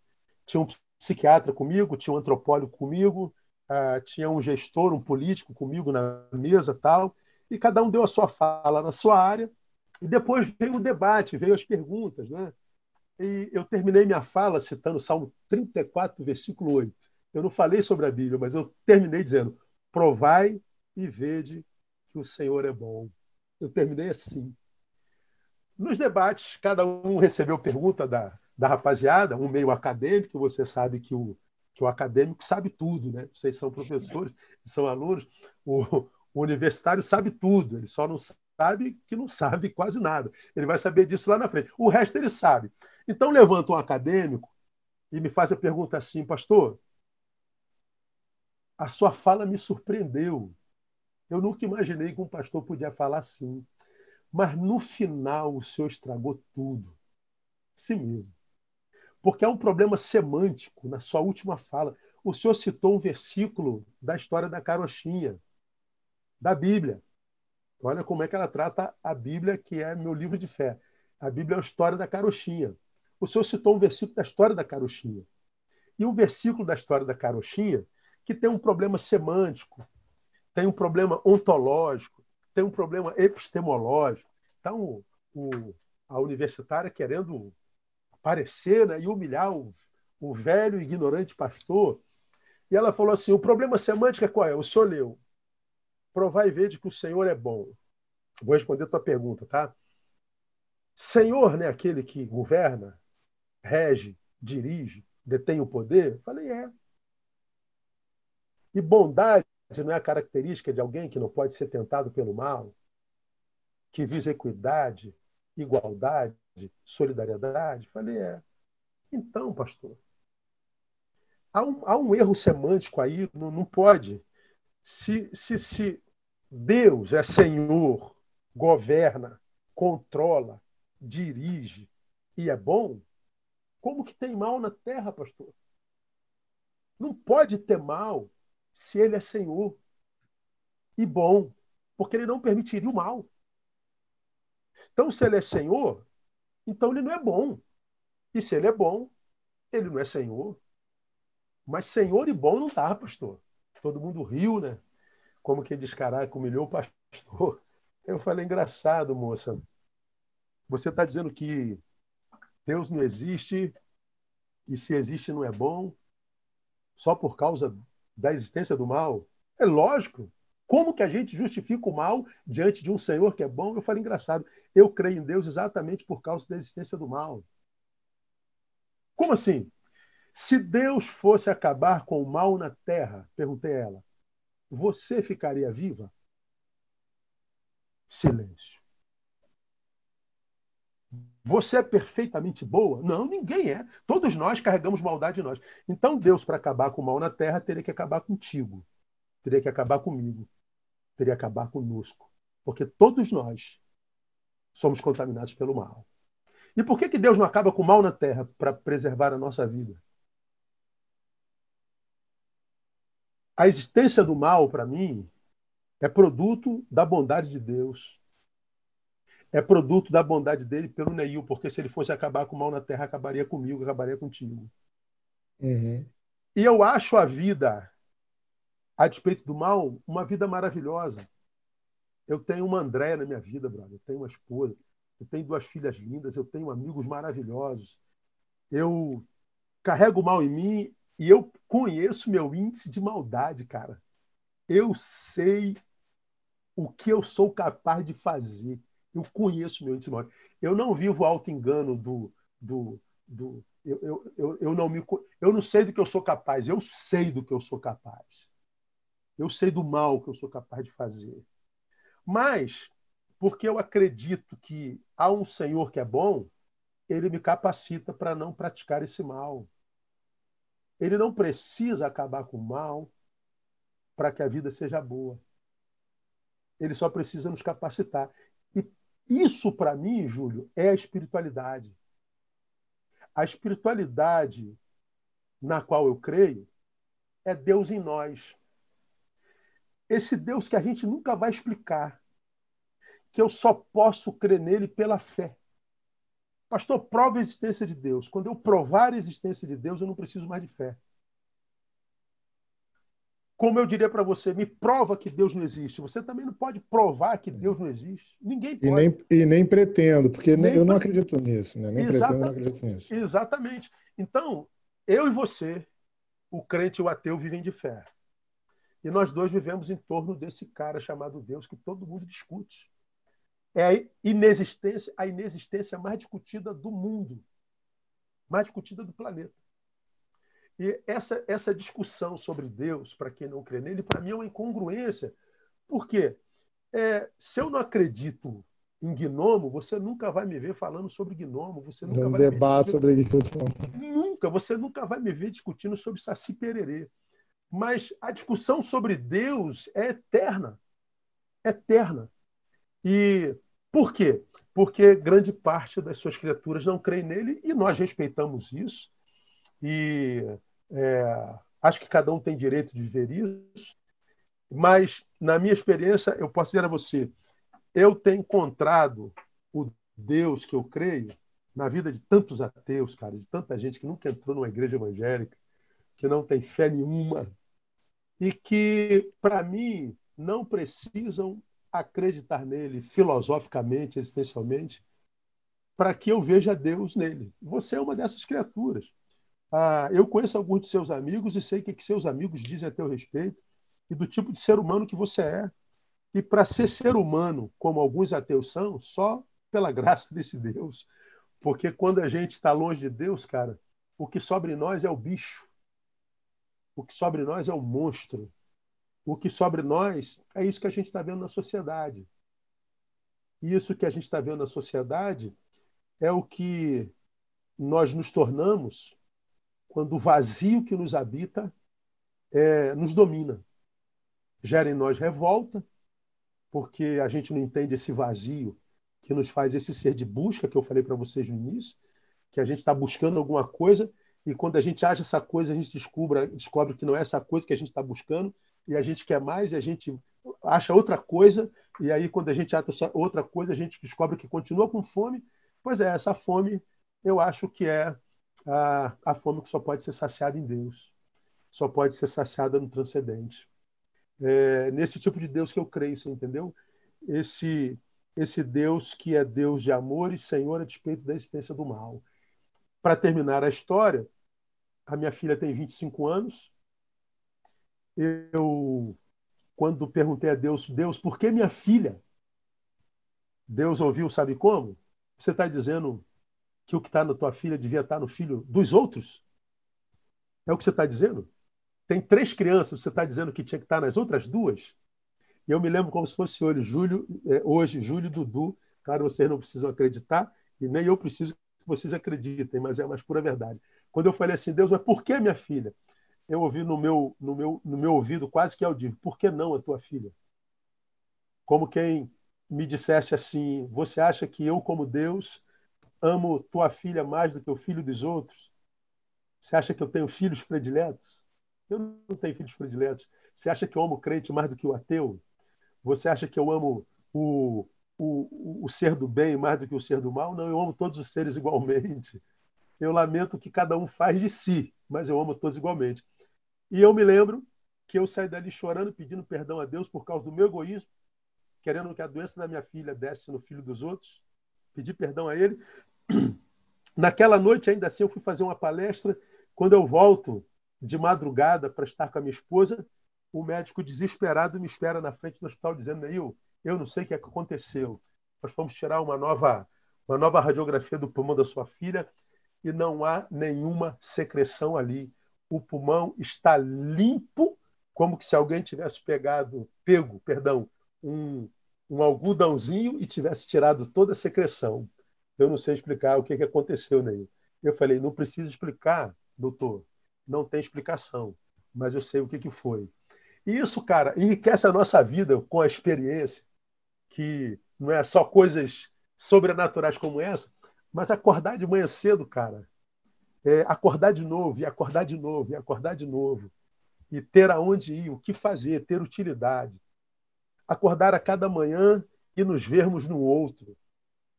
[SPEAKER 3] tinha um psiquiatra comigo, tinha um antropólogo comigo, uh, tinha um gestor, um político comigo na mesa tal, e cada um deu a sua fala na sua área, e depois veio o debate, veio as perguntas. Né? E eu terminei minha fala citando Salmo 34, versículo 8. Eu não falei sobre a Bíblia, mas eu terminei dizendo: provai e vede que o Senhor é bom. Eu terminei assim. Nos debates, cada um recebeu pergunta da, da rapaziada, um meio acadêmico, você sabe que o, que o acadêmico sabe tudo, né? Vocês são professores, são alunos, o, o universitário sabe tudo, ele só não sabe que não sabe quase nada. Ele vai saber disso lá na frente. O resto ele sabe. Então levanta um acadêmico e me faz a pergunta assim, pastor, a sua fala me surpreendeu. Eu nunca imaginei que um pastor podia falar assim. Mas no final o senhor estragou tudo. Sim mesmo. Porque há um problema semântico na sua última fala. O senhor citou um versículo da história da carochinha, da Bíblia. Olha como é que ela trata a Bíblia, que é meu livro de fé. A Bíblia é a história da carochinha. O senhor citou um versículo da história da carochinha. E o versículo da história da carochinha que tem um problema semântico, tem um problema ontológico, tem um problema epistemológico. Então, o, a universitária querendo aparecer né, e humilhar o, o velho ignorante pastor. E ela falou assim: o problema semântico é qual é? O senhor leu. Provar e ver de que o Senhor é bom. Vou responder a tua pergunta, tá? Senhor, né, aquele que governa, rege, dirige, detém o poder? Falei, é. E bondade não é a característica de alguém que não pode ser tentado pelo mal, que visa equidade, igualdade, solidariedade? Falei, é. Então, pastor, há um, há um erro semântico aí, não, não pode. Se, se, se Deus é Senhor, governa, controla, dirige e é bom, como que tem mal na terra, pastor? Não pode ter mal se ele é Senhor e bom, porque ele não permitiria o mal. Então, se ele é Senhor, então ele não é bom. E se ele é bom, ele não é Senhor. Mas Senhor e bom não dá, pastor. Todo mundo riu, né? Como que diz, caraca, humilhou o pastor. Eu falei, engraçado, moça. Você está dizendo que Deus não existe e se existe não é bom só por causa da existência do mal? É lógico. Como que a gente justifica o mal diante de um Senhor que é bom? Eu falei, engraçado. Eu creio em Deus exatamente por causa da existência do mal. Como assim? Se Deus fosse acabar com o mal na terra, perguntei a ela, você ficaria viva? Silêncio. Você é perfeitamente boa? Não, ninguém é. Todos nós carregamos maldade em nós. Então, Deus, para acabar com o mal na terra, teria que acabar contigo. Teria que acabar comigo. Teria que acabar conosco. Porque todos nós somos contaminados pelo mal. E por que, que Deus não acaba com o mal na terra para preservar a nossa vida? A existência do mal, para mim, é produto da bondade de Deus. É produto da bondade dele pelo Neil, porque se ele fosse acabar com o mal na terra, acabaria comigo, acabaria contigo. Uhum. E eu acho a vida, a despeito do mal, uma vida maravilhosa. Eu tenho uma Andréia na minha vida, brother. Eu tenho uma esposa. Eu tenho duas filhas lindas. Eu tenho amigos maravilhosos. Eu carrego o mal em mim e eu conheço meu índice de maldade, cara. Eu sei o que eu sou capaz de fazer. Eu conheço meu índice maldade. Eu não vivo auto-engano do. do, do eu, eu, eu, eu, não me, eu não sei do que eu sou capaz, eu sei do que eu sou capaz. Eu sei do mal que eu sou capaz de fazer. Mas, porque eu acredito que há um Senhor que é bom, ele me capacita para não praticar esse mal. Ele não precisa acabar com o mal para que a vida seja boa. Ele só precisa nos capacitar. Isso, para mim, Júlio, é a espiritualidade. A espiritualidade na qual eu creio é Deus em nós. Esse Deus que a gente nunca vai explicar, que eu só posso crer nele pela fé. Pastor, prova a existência de Deus. Quando eu provar a existência de Deus, eu não preciso mais de fé. Como eu diria para você, me prova que Deus não existe. Você também não pode provar que Deus não existe. Ninguém pode.
[SPEAKER 2] E nem, e nem pretendo, porque nem eu não acredito nisso. Né? Nem
[SPEAKER 3] Exata... pretendo, não acredito nisso. Exatamente. Então, eu e você, o crente e o ateu, vivem de fé. E nós dois vivemos em torno desse cara chamado Deus que todo mundo discute é a inexistência, a inexistência mais discutida do mundo, mais discutida do planeta. E essa, essa discussão sobre Deus, para quem não crê nele, para mim é uma incongruência. Por quê? É, se eu não acredito em gnomo, você nunca vai me ver falando sobre gnomo. Você nunca
[SPEAKER 2] um
[SPEAKER 3] vai
[SPEAKER 2] debate sobre gnomo.
[SPEAKER 3] Nunca. Você nunca vai me ver discutindo sobre Saci Pererê. Mas a discussão sobre Deus é eterna. Eterna. E por quê? Porque grande parte das suas criaturas não creem nele e nós respeitamos isso. E é, acho que cada um tem direito de viver isso. Mas, na minha experiência, eu posso dizer a você: eu tenho encontrado o Deus que eu creio na vida de tantos ateus, cara, de tanta gente que nunca entrou numa igreja evangélica, que não tem fé nenhuma, e que, para mim, não precisam acreditar nele filosoficamente, existencialmente, para que eu veja Deus nele. Você é uma dessas criaturas. Ah, eu conheço alguns de seus amigos e sei o que, que seus amigos dizem a teu respeito e do tipo de ser humano que você é. E para ser ser humano, como alguns ateus são, só pela graça desse Deus. Porque quando a gente está longe de Deus, cara, o que sobra em nós é o bicho. O que sobra em nós é o monstro. O que sobra em nós é isso que a gente está vendo na sociedade. E isso que a gente está vendo na sociedade é o que nós nos tornamos quando o vazio que nos habita é, nos domina. Gera em nós revolta, porque a gente não entende esse vazio que nos faz esse ser de busca que eu falei para vocês no início, que a gente está buscando alguma coisa e quando a gente acha essa coisa, a gente descobre, descobre que não é essa coisa que a gente está buscando e a gente quer mais e a gente acha outra coisa e aí quando a gente acha outra coisa, a gente descobre que continua com fome. Pois é, essa fome eu acho que é a, a fome que só pode ser saciada em Deus, só pode ser saciada no transcendente. É nesse tipo de Deus que eu creio, você entendeu? Esse esse Deus que é Deus de amor e Senhor a despeito da existência do mal. Para terminar a história, a minha filha tem 25 anos. Eu, quando perguntei a Deus, Deus, por que minha filha? Deus ouviu, sabe como? Você está dizendo que o que está na tua filha devia estar tá no filho dos outros? É o que você está dizendo? Tem três crianças, você está dizendo que tinha que estar tá nas outras duas? E eu me lembro como se fosse hoje, Júlio, é, hoje, Júlio Dudu. Claro, vocês não precisam acreditar, e nem eu preciso que vocês acreditem, mas é a mais pura verdade. Quando eu falei assim, Deus, mas por que minha filha? Eu ouvi no meu, no meu, no meu ouvido quase que audível, por que não a tua filha? Como quem me dissesse assim, você acha que eu, como Deus, amo tua filha mais do que o filho dos outros? Você acha que eu tenho filhos prediletos? Eu não tenho filhos prediletos. Você acha que eu amo o crente mais do que o ateu? Você acha que eu amo o, o, o ser do bem mais do que o ser do mal? Não, eu amo todos os seres igualmente. Eu lamento que cada um faz de si, mas eu amo todos igualmente. E eu me lembro que eu saí dali chorando, pedindo perdão a Deus por causa do meu egoísmo, querendo que a doença da minha filha desse no filho dos outros, pedi perdão a ele. Naquela noite, ainda assim, eu fui fazer uma palestra. Quando eu volto de madrugada para estar com a minha esposa, o médico desesperado me espera na frente do hospital dizendo, Neil, eu não sei o que, aconteceu. Nós fomos tirar uma nova, uma nova radiografia do pulmão da sua filha e não há nenhuma secreção ali. O pulmão está limpo, como se alguém tivesse pegado, pego, perdão, um, um algodãozinho e tivesse tirado toda a secreção. Eu não sei explicar o que, que aconteceu, Neil. Eu falei, não precisa explicar, doutor. Não tem explicação, mas eu sei o que, que foi. E isso, cara, enriquece a nossa vida com a experiência, que não é só coisas sobrenaturais como essa, mas acordar de manhã cedo, cara. É acordar de novo, e acordar de novo, e acordar de novo. E ter aonde ir, o que fazer, ter utilidade. Acordar a cada manhã e nos vermos no outro.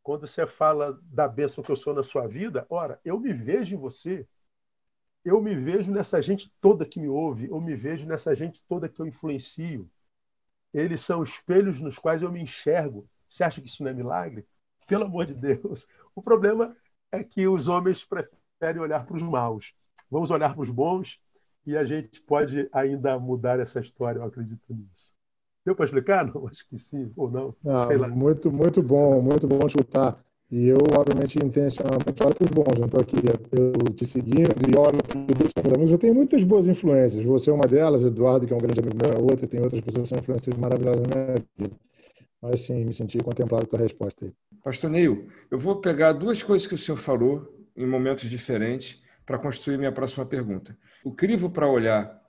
[SPEAKER 3] Quando você fala da bênção que eu sou na sua vida, ora, eu me vejo em você eu me vejo nessa gente toda que me ouve, eu me vejo nessa gente toda que eu influencio. Eles são espelhos nos quais eu me enxergo. Você acha que isso não é milagre? Pelo amor de Deus. O problema é que os homens preferem olhar para os maus. Vamos olhar para os bons e a gente pode ainda mudar essa história, eu acredito nisso. Deu para explicar? Não, acho que sim, ou não.
[SPEAKER 2] Ah, muito, muito bom, muito bom escutar e eu, obviamente, intencionalmente olho para os bons. Não estou aqui eu te seguindo e olho para os amigos. Eu tenho muitas boas influências. Você é uma delas, Eduardo, que é um grande amigo meu, é outra. Tem outras pessoas que são influências maravilhosas na minha vida. Mas sim, me senti contemplado com a resposta aí.
[SPEAKER 1] Pastor Neil, eu vou pegar duas coisas que o senhor falou em momentos diferentes para construir minha próxima pergunta. O crivo para olhar,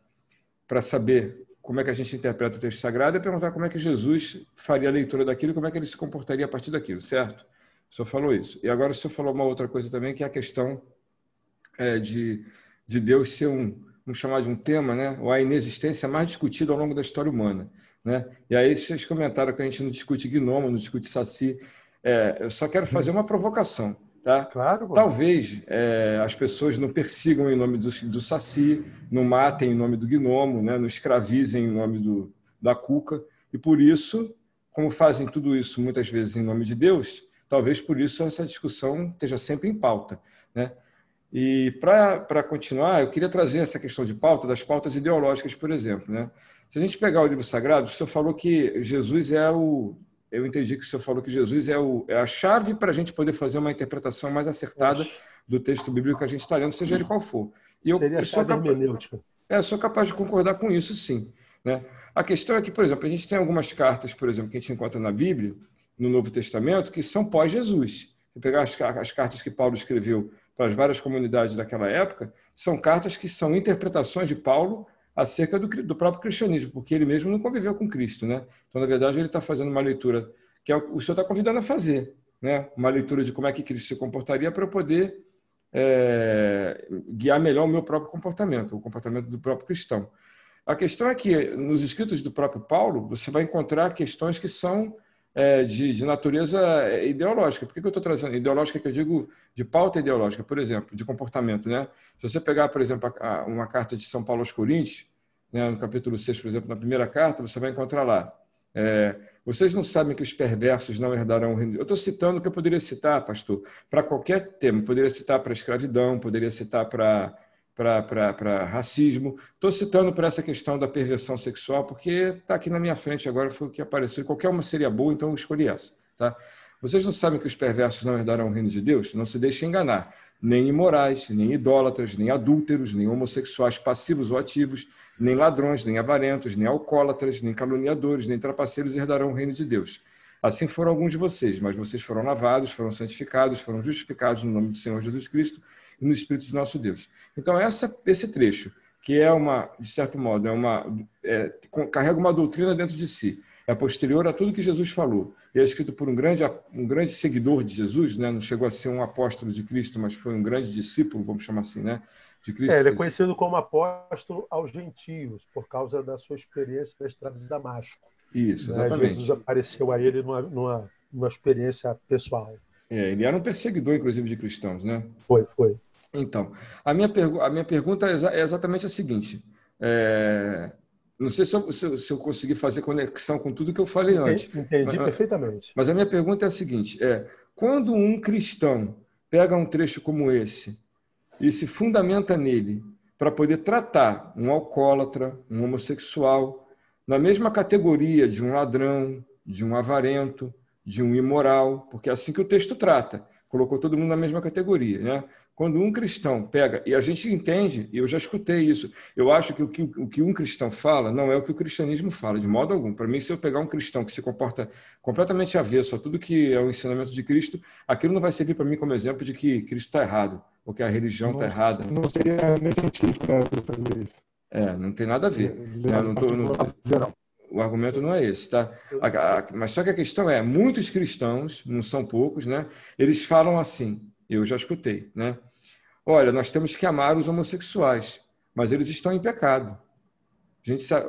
[SPEAKER 1] para saber como é que a gente interpreta o texto sagrado é perguntar como é que Jesus faria a leitura daquilo, como é que ele se comportaria a partir daquilo, certo? O senhor falou isso. E agora o senhor falou uma outra coisa também, que é a questão é, de, de Deus ser um, vamos chamar de um tema, né? ou a inexistência mais discutida ao longo da história humana. Né? E aí vocês comentaram que a gente não discute gnomo, não discute saci. É, eu só quero fazer uma provocação. Tá?
[SPEAKER 3] Claro.
[SPEAKER 1] Talvez é, as pessoas não persigam em nome do, do saci, não matem em nome do gnomo, né? não escravizem em nome do, da cuca, e por isso, como fazem tudo isso muitas vezes em nome de Deus, talvez por isso essa discussão esteja sempre em pauta. Né? E para continuar, eu queria trazer essa questão de pauta, das pautas ideológicas, por exemplo. Né? Se a gente pegar o livro sagrado, o senhor falou que Jesus é o. Eu entendi que o senhor falou que Jesus é, o, é a chave para a gente poder fazer uma interpretação mais acertada do texto bíblico que a gente está lendo, seja ele qual for.
[SPEAKER 3] E Seria eu, eu sou capaz, hermenêutica.
[SPEAKER 1] É, sou capaz de concordar com isso, sim. Né? A questão é que, por exemplo, a gente tem algumas cartas, por exemplo, que a gente encontra na Bíblia, no Novo Testamento, que são pós-Jesus. Se pegar as, as cartas que Paulo escreveu para as várias comunidades daquela época, são cartas que são interpretações de Paulo acerca do, do próprio cristianismo, porque ele mesmo não conviveu com Cristo. Né? Então, na verdade, ele está fazendo uma leitura que é o, o senhor está convidando a fazer, né? uma leitura de como é que Cristo se comportaria para eu poder é, guiar melhor o meu próprio comportamento, o comportamento do próprio cristão. A questão é que nos escritos do próprio Paulo você vai encontrar questões que são é, de, de, natureza ideológica. Por que, que eu estou trazendo ideológica? Que eu digo de pauta ideológica, por exemplo, de comportamento. Né? Se você pegar, por exemplo, a, a, uma carta de São Paulo aos Coríntios, né, no capítulo 6, por exemplo, na primeira carta, você vai encontrar lá. É, vocês não sabem que os perversos não herdarão o reino. Eu estou citando o que eu poderia citar, pastor, para qualquer tema. Poderia citar para escravidão, poderia citar para para racismo. Estou citando para essa questão da perversão sexual, porque está aqui na minha frente agora, foi o que apareceu. Qualquer uma seria boa, então eu escolhi essa. Tá? Vocês não sabem que os perversos não herdarão o reino de Deus? Não se deixem enganar. Nem imorais, nem idólatras, nem adúlteros, nem homossexuais passivos ou ativos, nem ladrões, nem avarentos, nem alcoólatras, nem caluniadores, nem trapaceiros herdarão o reino de Deus. Assim foram alguns de vocês, mas vocês foram lavados, foram santificados, foram justificados no nome do Senhor Jesus Cristo e no Espírito do nosso Deus. Então, essa, esse trecho, que é uma, de certo modo, é uma, é, carrega uma doutrina dentro de si, é posterior a tudo que Jesus falou. E é escrito por um grande, um grande seguidor de Jesus, né? não chegou a ser um apóstolo de Cristo, mas foi um grande discípulo, vamos chamar assim, né? de Cristo.
[SPEAKER 3] É, ele é conhecido como apóstolo aos gentios, por causa da sua experiência na estrada de Damasco.
[SPEAKER 1] Isso, né? exatamente.
[SPEAKER 3] Jesus apareceu a ele numa, numa, numa experiência pessoal.
[SPEAKER 1] É, ele era um perseguidor, inclusive, de cristãos, né?
[SPEAKER 3] Foi, foi.
[SPEAKER 1] Então, a minha, a minha pergunta é, é exatamente a seguinte. É... Não sei se eu, se, eu, se eu, consegui fazer conexão com tudo que eu falei antes.
[SPEAKER 3] Entendi mas, perfeitamente.
[SPEAKER 1] Mas a minha pergunta é a seguinte: é, quando um cristão pega um trecho como esse e se fundamenta nele para poder tratar um alcoólatra, um homossexual, na mesma categoria de um ladrão, de um avarento, de um imoral, porque é assim que o texto trata, colocou todo mundo na mesma categoria. Né? Quando um cristão pega, e a gente entende, e eu já escutei isso, eu acho que o, que o que um cristão fala não é o que o cristianismo fala, de modo algum. Para mim, se eu pegar um cristão que se comporta completamente avesso a tudo que é o ensinamento de Cristo, aquilo não vai servir para mim como exemplo de que Cristo está errado, ou que a religião está errada.
[SPEAKER 2] Não seria nesse sentido para fazer isso.
[SPEAKER 1] É, não tem nada a ver. Né? Não, tô, não, o argumento não é esse, tá? Mas só que a questão é, muitos cristãos, não são poucos, né? Eles falam assim, eu já escutei, né? Olha, nós temos que amar os homossexuais, mas eles estão em pecado.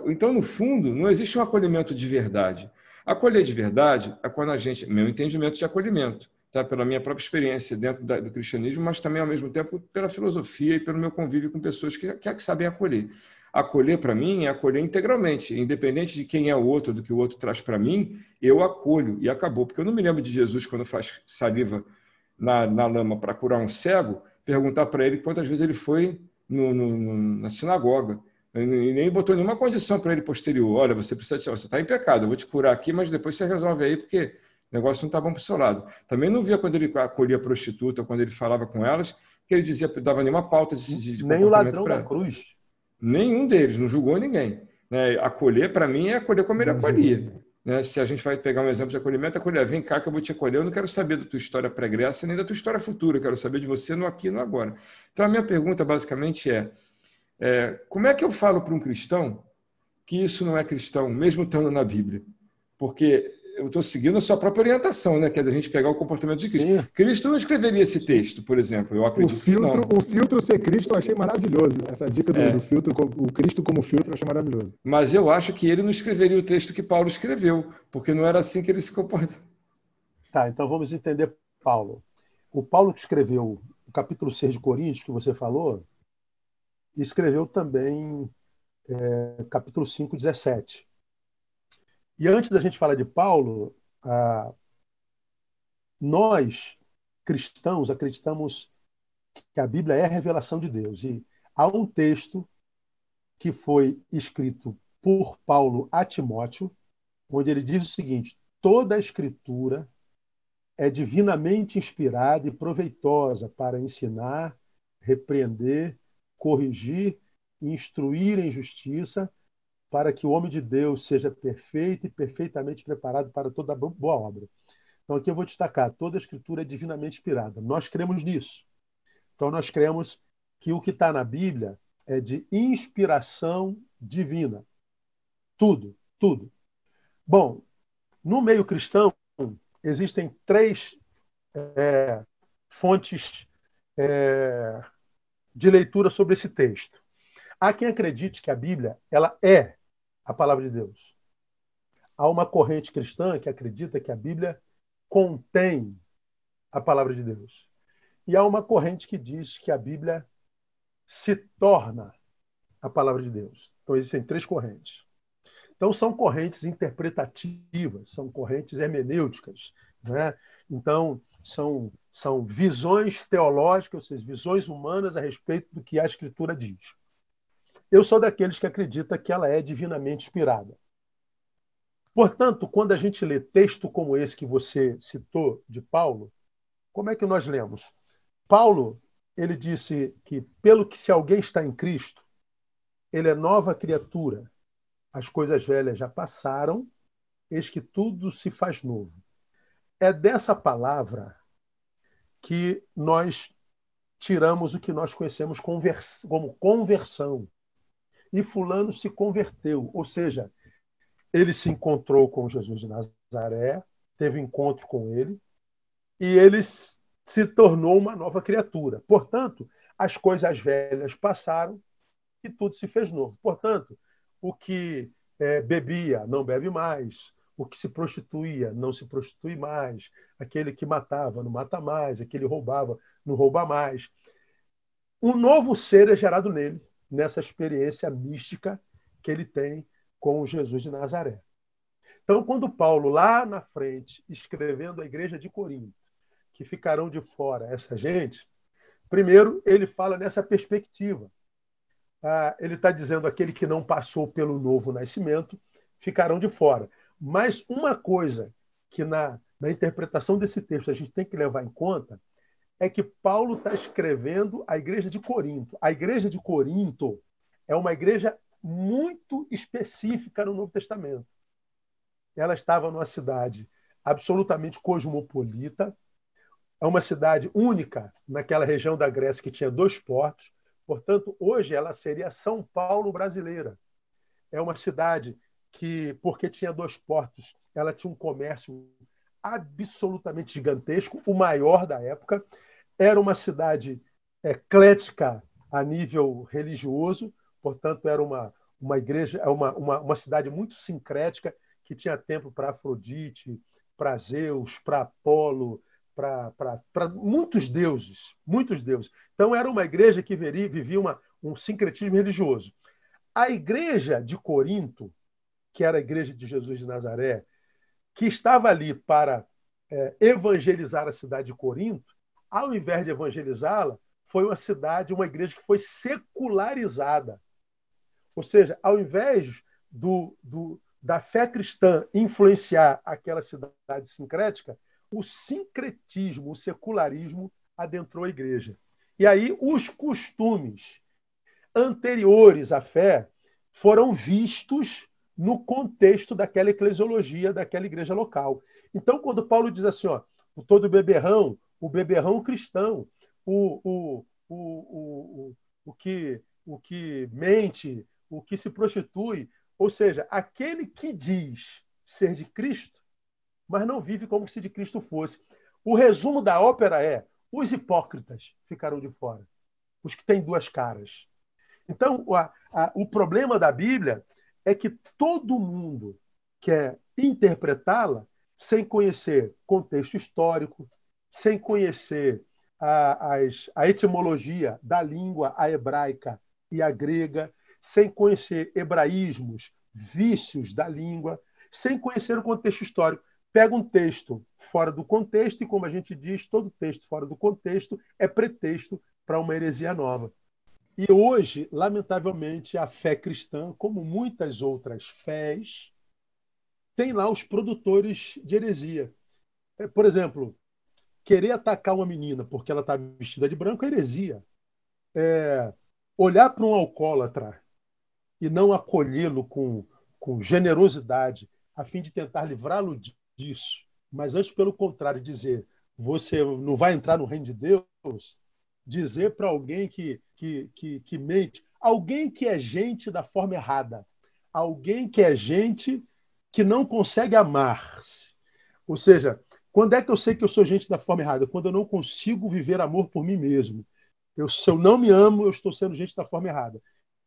[SPEAKER 1] Então, no fundo, não existe um acolhimento de verdade. Acolher de verdade é quando a gente, meu entendimento de acolhimento, tá? pela minha própria experiência dentro do cristianismo, mas também, ao mesmo tempo, pela filosofia e pelo meu convívio com pessoas que, que sabem acolher. Acolher, para mim, é acolher integralmente, independente de quem é o outro, do que o outro traz para mim, eu acolho e acabou. Porque eu não me lembro de Jesus, quando faz saliva na, na lama para curar um cego, perguntar para ele quantas vezes ele foi no, no, na sinagoga. E nem botou nenhuma condição para ele posterior. Olha, você precisa, você está em pecado, eu vou te curar aqui, mas depois você resolve aí, porque o negócio não está bom para o seu lado. Também não via quando ele acolhia prostituta, quando ele falava com elas, que ele dizia, dava nenhuma pauta de, de,
[SPEAKER 3] Nem o ladrão da cruz.
[SPEAKER 1] Nenhum deles, não julgou ninguém. Né? Acolher, para mim, é acolher como ele acolhia. Né? Se a gente vai pegar um exemplo de acolhimento, acolher, vem cá que eu vou te acolher, eu não quero saber da tua história pregressa nem da tua história futura, eu quero saber de você no aqui e no agora. Então, a minha pergunta basicamente é, é como é que eu falo para um cristão que isso não é cristão, mesmo estando na Bíblia? Porque eu estou seguindo a sua própria orientação, né? que é da gente pegar o comportamento de Cristo. Sim. Cristo não escreveria esse texto, por exemplo. Eu acredito
[SPEAKER 2] o filtro,
[SPEAKER 1] que
[SPEAKER 2] não. O filtro ser Cristo eu achei maravilhoso. Essa dica do, é. do, filtro, o Cristo como filtro, eu achei maravilhoso.
[SPEAKER 1] Mas eu acho que ele não escreveria o texto que Paulo escreveu, porque não era assim que ele se comportava.
[SPEAKER 3] Tá, então vamos entender Paulo. O Paulo que escreveu o capítulo 6 de Coríntios, que você falou, escreveu também é, capítulo 5, 17 e antes da gente falar de Paulo, ah, nós, cristãos, acreditamos que a Bíblia é a revelação de Deus. E há um texto que foi escrito por Paulo a Timóteo, onde ele diz o seguinte: toda a Escritura é divinamente inspirada e proveitosa para ensinar, repreender, corrigir instruir em justiça, para que o homem de Deus seja perfeito e perfeitamente preparado para toda boa obra. Então, aqui eu vou destacar: toda a Escritura é divinamente inspirada. Nós cremos nisso. Então, nós cremos que o que está na Bíblia é de inspiração divina. Tudo, tudo. Bom, no meio cristão, existem três é, fontes é, de leitura sobre esse texto. Há quem acredite que a Bíblia ela é a palavra de Deus. Há uma corrente cristã que acredita que a Bíblia contém a palavra de Deus. E há uma corrente que diz que a Bíblia se torna a palavra de Deus. Então existem três correntes. Então são correntes interpretativas, são correntes hermenêuticas, né? Então são são visões teológicas, ou seja, visões humanas a respeito do que a Escritura diz. Eu sou daqueles que acredita que ela é divinamente inspirada. Portanto, quando a gente lê texto como esse que você citou de Paulo, como é que nós lemos? Paulo, ele disse que pelo que se alguém está em Cristo, ele é nova criatura. As coisas velhas já passaram, eis que tudo se faz novo. É dessa palavra que nós tiramos o que nós conhecemos como conversão. E Fulano se converteu, ou seja, ele se encontrou com Jesus de Nazaré, teve encontro com ele, e ele se tornou uma nova criatura. Portanto, as coisas velhas passaram e tudo se fez novo. Portanto, o que é, bebia não bebe mais, o que se prostituía não se prostitui mais, aquele que matava não mata mais, aquele que roubava não rouba mais. Um novo ser é gerado nele, nessa experiência mística que ele tem com Jesus de Nazaré. Então, quando Paulo, lá na frente, escrevendo a igreja de Corinto, que ficarão de fora essa gente, primeiro ele fala nessa perspectiva. Ah, ele está dizendo aquele que não passou pelo novo nascimento ficarão de fora. Mas uma coisa que na, na interpretação desse texto a gente tem que levar em conta é que Paulo está escrevendo a igreja de Corinto. A igreja de Corinto é uma igreja muito específica no Novo Testamento. Ela estava numa cidade absolutamente cosmopolita, é uma cidade única naquela região da Grécia que tinha dois portos. Portanto, hoje ela seria São Paulo brasileira. É uma cidade que, porque tinha dois portos, ela tinha um comércio absolutamente gigantesco, o maior da época. Era uma cidade eclética a nível religioso, portanto, era uma, uma igreja, uma, uma, uma cidade muito sincrética, que tinha templo para Afrodite, para Zeus, para Apolo, para muitos deuses, muitos deuses. Então, era uma igreja que vivia uma, um sincretismo religioso. A igreja de Corinto que era a Igreja de Jesus de Nazaré, que estava ali para é, evangelizar a cidade de Corinto, ao invés de evangelizá-la, foi uma cidade, uma igreja que foi secularizada. Ou seja, ao invés do, do, da fé cristã influenciar aquela cidade sincrética, o sincretismo, o secularismo adentrou a igreja. E aí os costumes anteriores à fé foram vistos no contexto daquela eclesiologia, daquela igreja local. Então, quando Paulo diz assim, ó, o todo beberrão, o beberrão cristão, o, o, o, o, que, o que mente, o que se prostitui, ou seja, aquele que diz ser de Cristo, mas não vive como se de Cristo fosse. O resumo da ópera é: os hipócritas ficaram de fora, os que têm duas caras. Então, a, a, o problema da Bíblia é que todo mundo quer interpretá-la sem conhecer contexto histórico, sem conhecer a, as, a etimologia da língua a hebraica e a grega, sem conhecer hebraísmos, vícios da língua, sem conhecer o contexto histórico. Pega um texto fora do contexto e, como a gente diz, todo texto fora do contexto é pretexto para uma heresia nova. E hoje, lamentavelmente, a fé cristã, como muitas outras fés, tem lá os produtores de heresia. É, por exemplo, querer atacar uma menina porque ela está vestida de branco é heresia. É, olhar para um alcoólatra e não acolhê-lo com, com generosidade, a fim de tentar livrá-lo disso, mas antes, pelo contrário, dizer você não vai entrar no reino de Deus, dizer para alguém que, que, que, que mente, alguém que é gente da forma errada, alguém que é gente que não consegue amar-se. Ou seja, quando é que eu sei que eu sou gente da forma errada? Quando eu não consigo viver amor por mim mesmo. Eu, se eu não me amo, eu estou sendo gente da forma errada.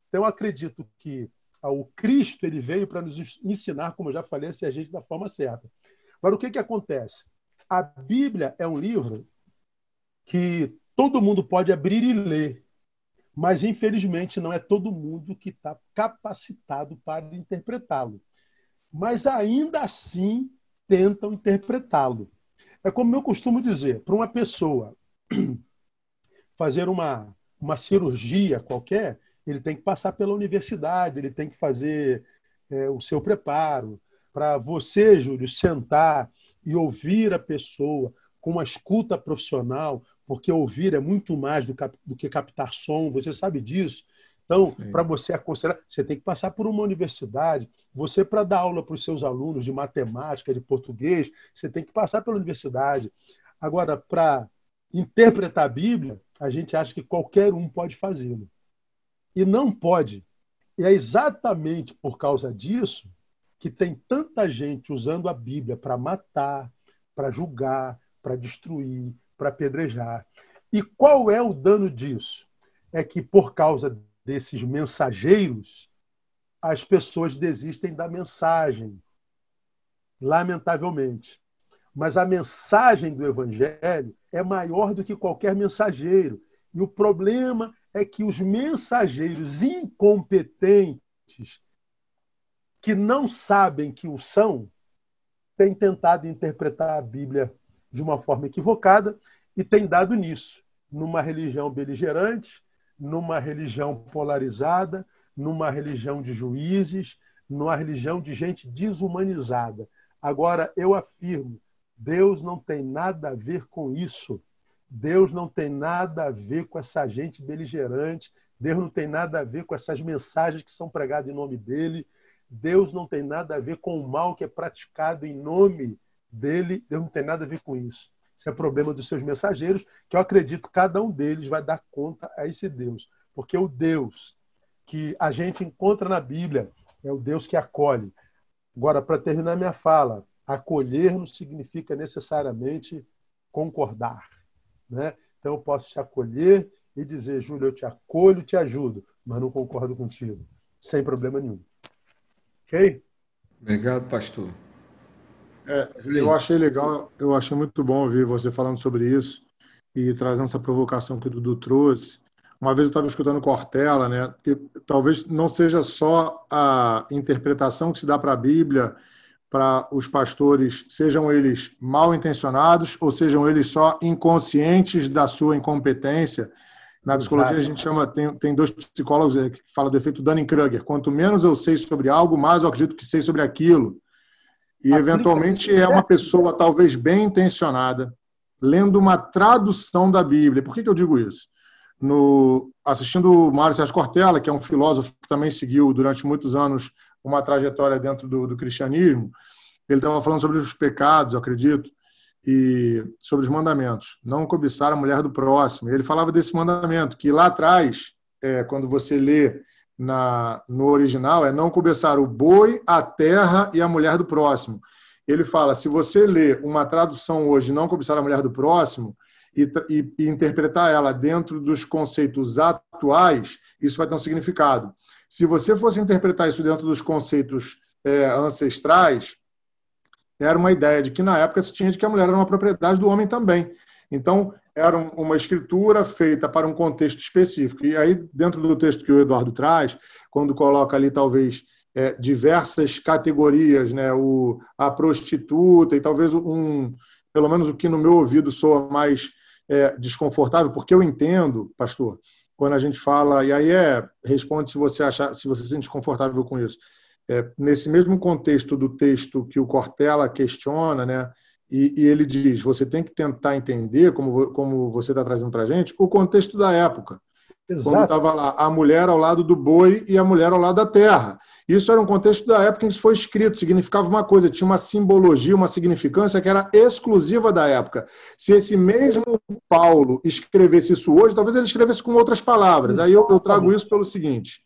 [SPEAKER 3] Então, eu acredito que ah, o Cristo ele veio para nos ensinar, como eu já falei, a ser gente da forma certa. Agora, o que, que acontece? A Bíblia é um livro que todo mundo pode abrir e ler, mas, infelizmente, não é todo mundo que está capacitado para interpretá-lo. Mas, ainda assim, tentam interpretá-lo. É como eu costumo dizer, para uma pessoa fazer uma, uma cirurgia qualquer, ele tem que passar pela universidade, ele tem que fazer é, o seu preparo. Para você, Júlio, sentar e ouvir a pessoa com uma escuta profissional, porque ouvir é muito mais do, do que captar som, você sabe disso. Então, para você aconselhar, você tem que passar por uma universidade. Você, para dar aula para os seus alunos de matemática, de português, você tem que passar pela universidade. Agora, para interpretar a Bíblia, a gente acha que qualquer um pode fazê-lo e não pode. E é exatamente por causa disso que tem tanta gente usando a Bíblia para matar, para julgar, para destruir, para apedrejar. E qual é o dano disso? É que por causa desses mensageiros, as pessoas desistem da mensagem, lamentavelmente. Mas a mensagem do Evangelho é maior do que qualquer mensageiro. E o problema é que os mensageiros incompetentes, que não sabem que o são, têm tentado interpretar a Bíblia de uma forma equivocada e têm dado nisso, numa religião beligerante, numa religião polarizada, numa religião de juízes, numa religião de gente desumanizada. Agora, eu afirmo, Deus não tem nada a ver com isso. Deus não tem nada a ver com essa gente beligerante, Deus não tem nada a ver com essas mensagens que são pregadas em nome dele, Deus não tem nada a ver com o mal que é praticado em nome dele, Deus não tem nada a ver com isso. Isso é problema dos seus mensageiros, que eu acredito que cada um deles vai dar conta a esse Deus. Porque o Deus que a gente encontra na Bíblia é o Deus que acolhe. Agora, para terminar minha fala, acolher não significa necessariamente concordar. Né? Então eu posso te acolher e dizer, Júlio, eu te acolho, te ajudo, mas não concordo contigo, sem problema nenhum. Ok?
[SPEAKER 1] Obrigado, pastor.
[SPEAKER 2] É, eu achei legal, eu achei muito bom ouvir você falando sobre isso e trazendo essa provocação que o Dudu trouxe. Uma vez eu estava escutando Cortella, né? Que talvez não seja só a interpretação que se dá para a Bíblia para os pastores, sejam eles mal intencionados ou sejam eles só inconscientes da sua incompetência. Na psicologia Exato. a gente chama, tem, tem dois psicólogos que falam do efeito Dunning-Kruger. Quanto menos eu sei sobre algo, mais eu acredito que sei sobre aquilo. E eventualmente é uma pessoa talvez bem intencionada, lendo uma tradução da Bíblia. Por que, que eu digo isso? No, assistindo o Mário Sérgio Cortella, que é um filósofo que também seguiu durante muitos anos uma trajetória dentro do, do cristianismo, ele estava falando sobre os pecados, eu acredito, e sobre os mandamentos. Não cobiçar a mulher do próximo. Ele falava desse mandamento, que lá atrás, é, quando você lê na, no original, é não cobiçar o boi, a terra e a mulher do próximo. Ele fala, se você lê uma tradução hoje, não cobiçar a mulher do próximo, e, e, e interpretar ela dentro dos conceitos atuais, isso vai ter um significado. Se você fosse interpretar isso dentro dos conceitos é, ancestrais, era uma ideia de que na época se tinha de que a mulher era uma propriedade do homem também. Então, era uma escritura feita para um contexto específico. E aí, dentro do texto que o Eduardo traz, quando coloca ali talvez é, diversas categorias, né, o, a prostituta e talvez um, pelo menos o que no meu ouvido soa mais é, desconfortável, porque eu entendo, pastor, quando a gente fala, e aí é, responde se você achar, se você se sente confortável com isso. É, nesse mesmo contexto do texto que o Cortella questiona, né, E, e ele diz: você tem que tentar entender, como, como você está trazendo para a gente, o contexto da época. Exato. Quando estava lá a mulher ao lado do boi e a mulher ao lado da terra. Isso era um contexto da época em que isso foi escrito, significava uma coisa, tinha uma simbologia, uma significância que era exclusiva da época. Se esse mesmo Paulo escrevesse isso hoje, talvez ele escrevesse com outras palavras. Aí eu, eu trago isso pelo seguinte: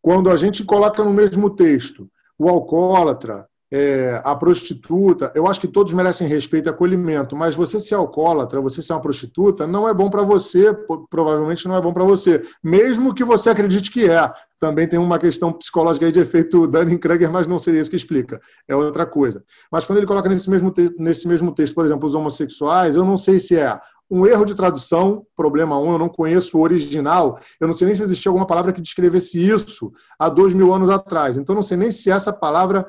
[SPEAKER 2] quando a gente coloca no mesmo texto o alcoólatra, é, a prostituta, eu acho que todos merecem respeito e acolhimento, mas você ser alcoólatra, você ser uma prostituta, não é bom para você, provavelmente não é bom para você, mesmo que você acredite que é. Também tem uma questão psicológica aí de efeito Dunning-Kruger, mas não seria isso que explica, é outra coisa. Mas quando ele coloca nesse mesmo, nesse mesmo texto, por exemplo, os homossexuais, eu não sei se é um erro de tradução, problema um, eu não conheço o original, eu não sei nem se existia alguma palavra que descrevesse isso há dois mil anos atrás, então não sei nem se essa palavra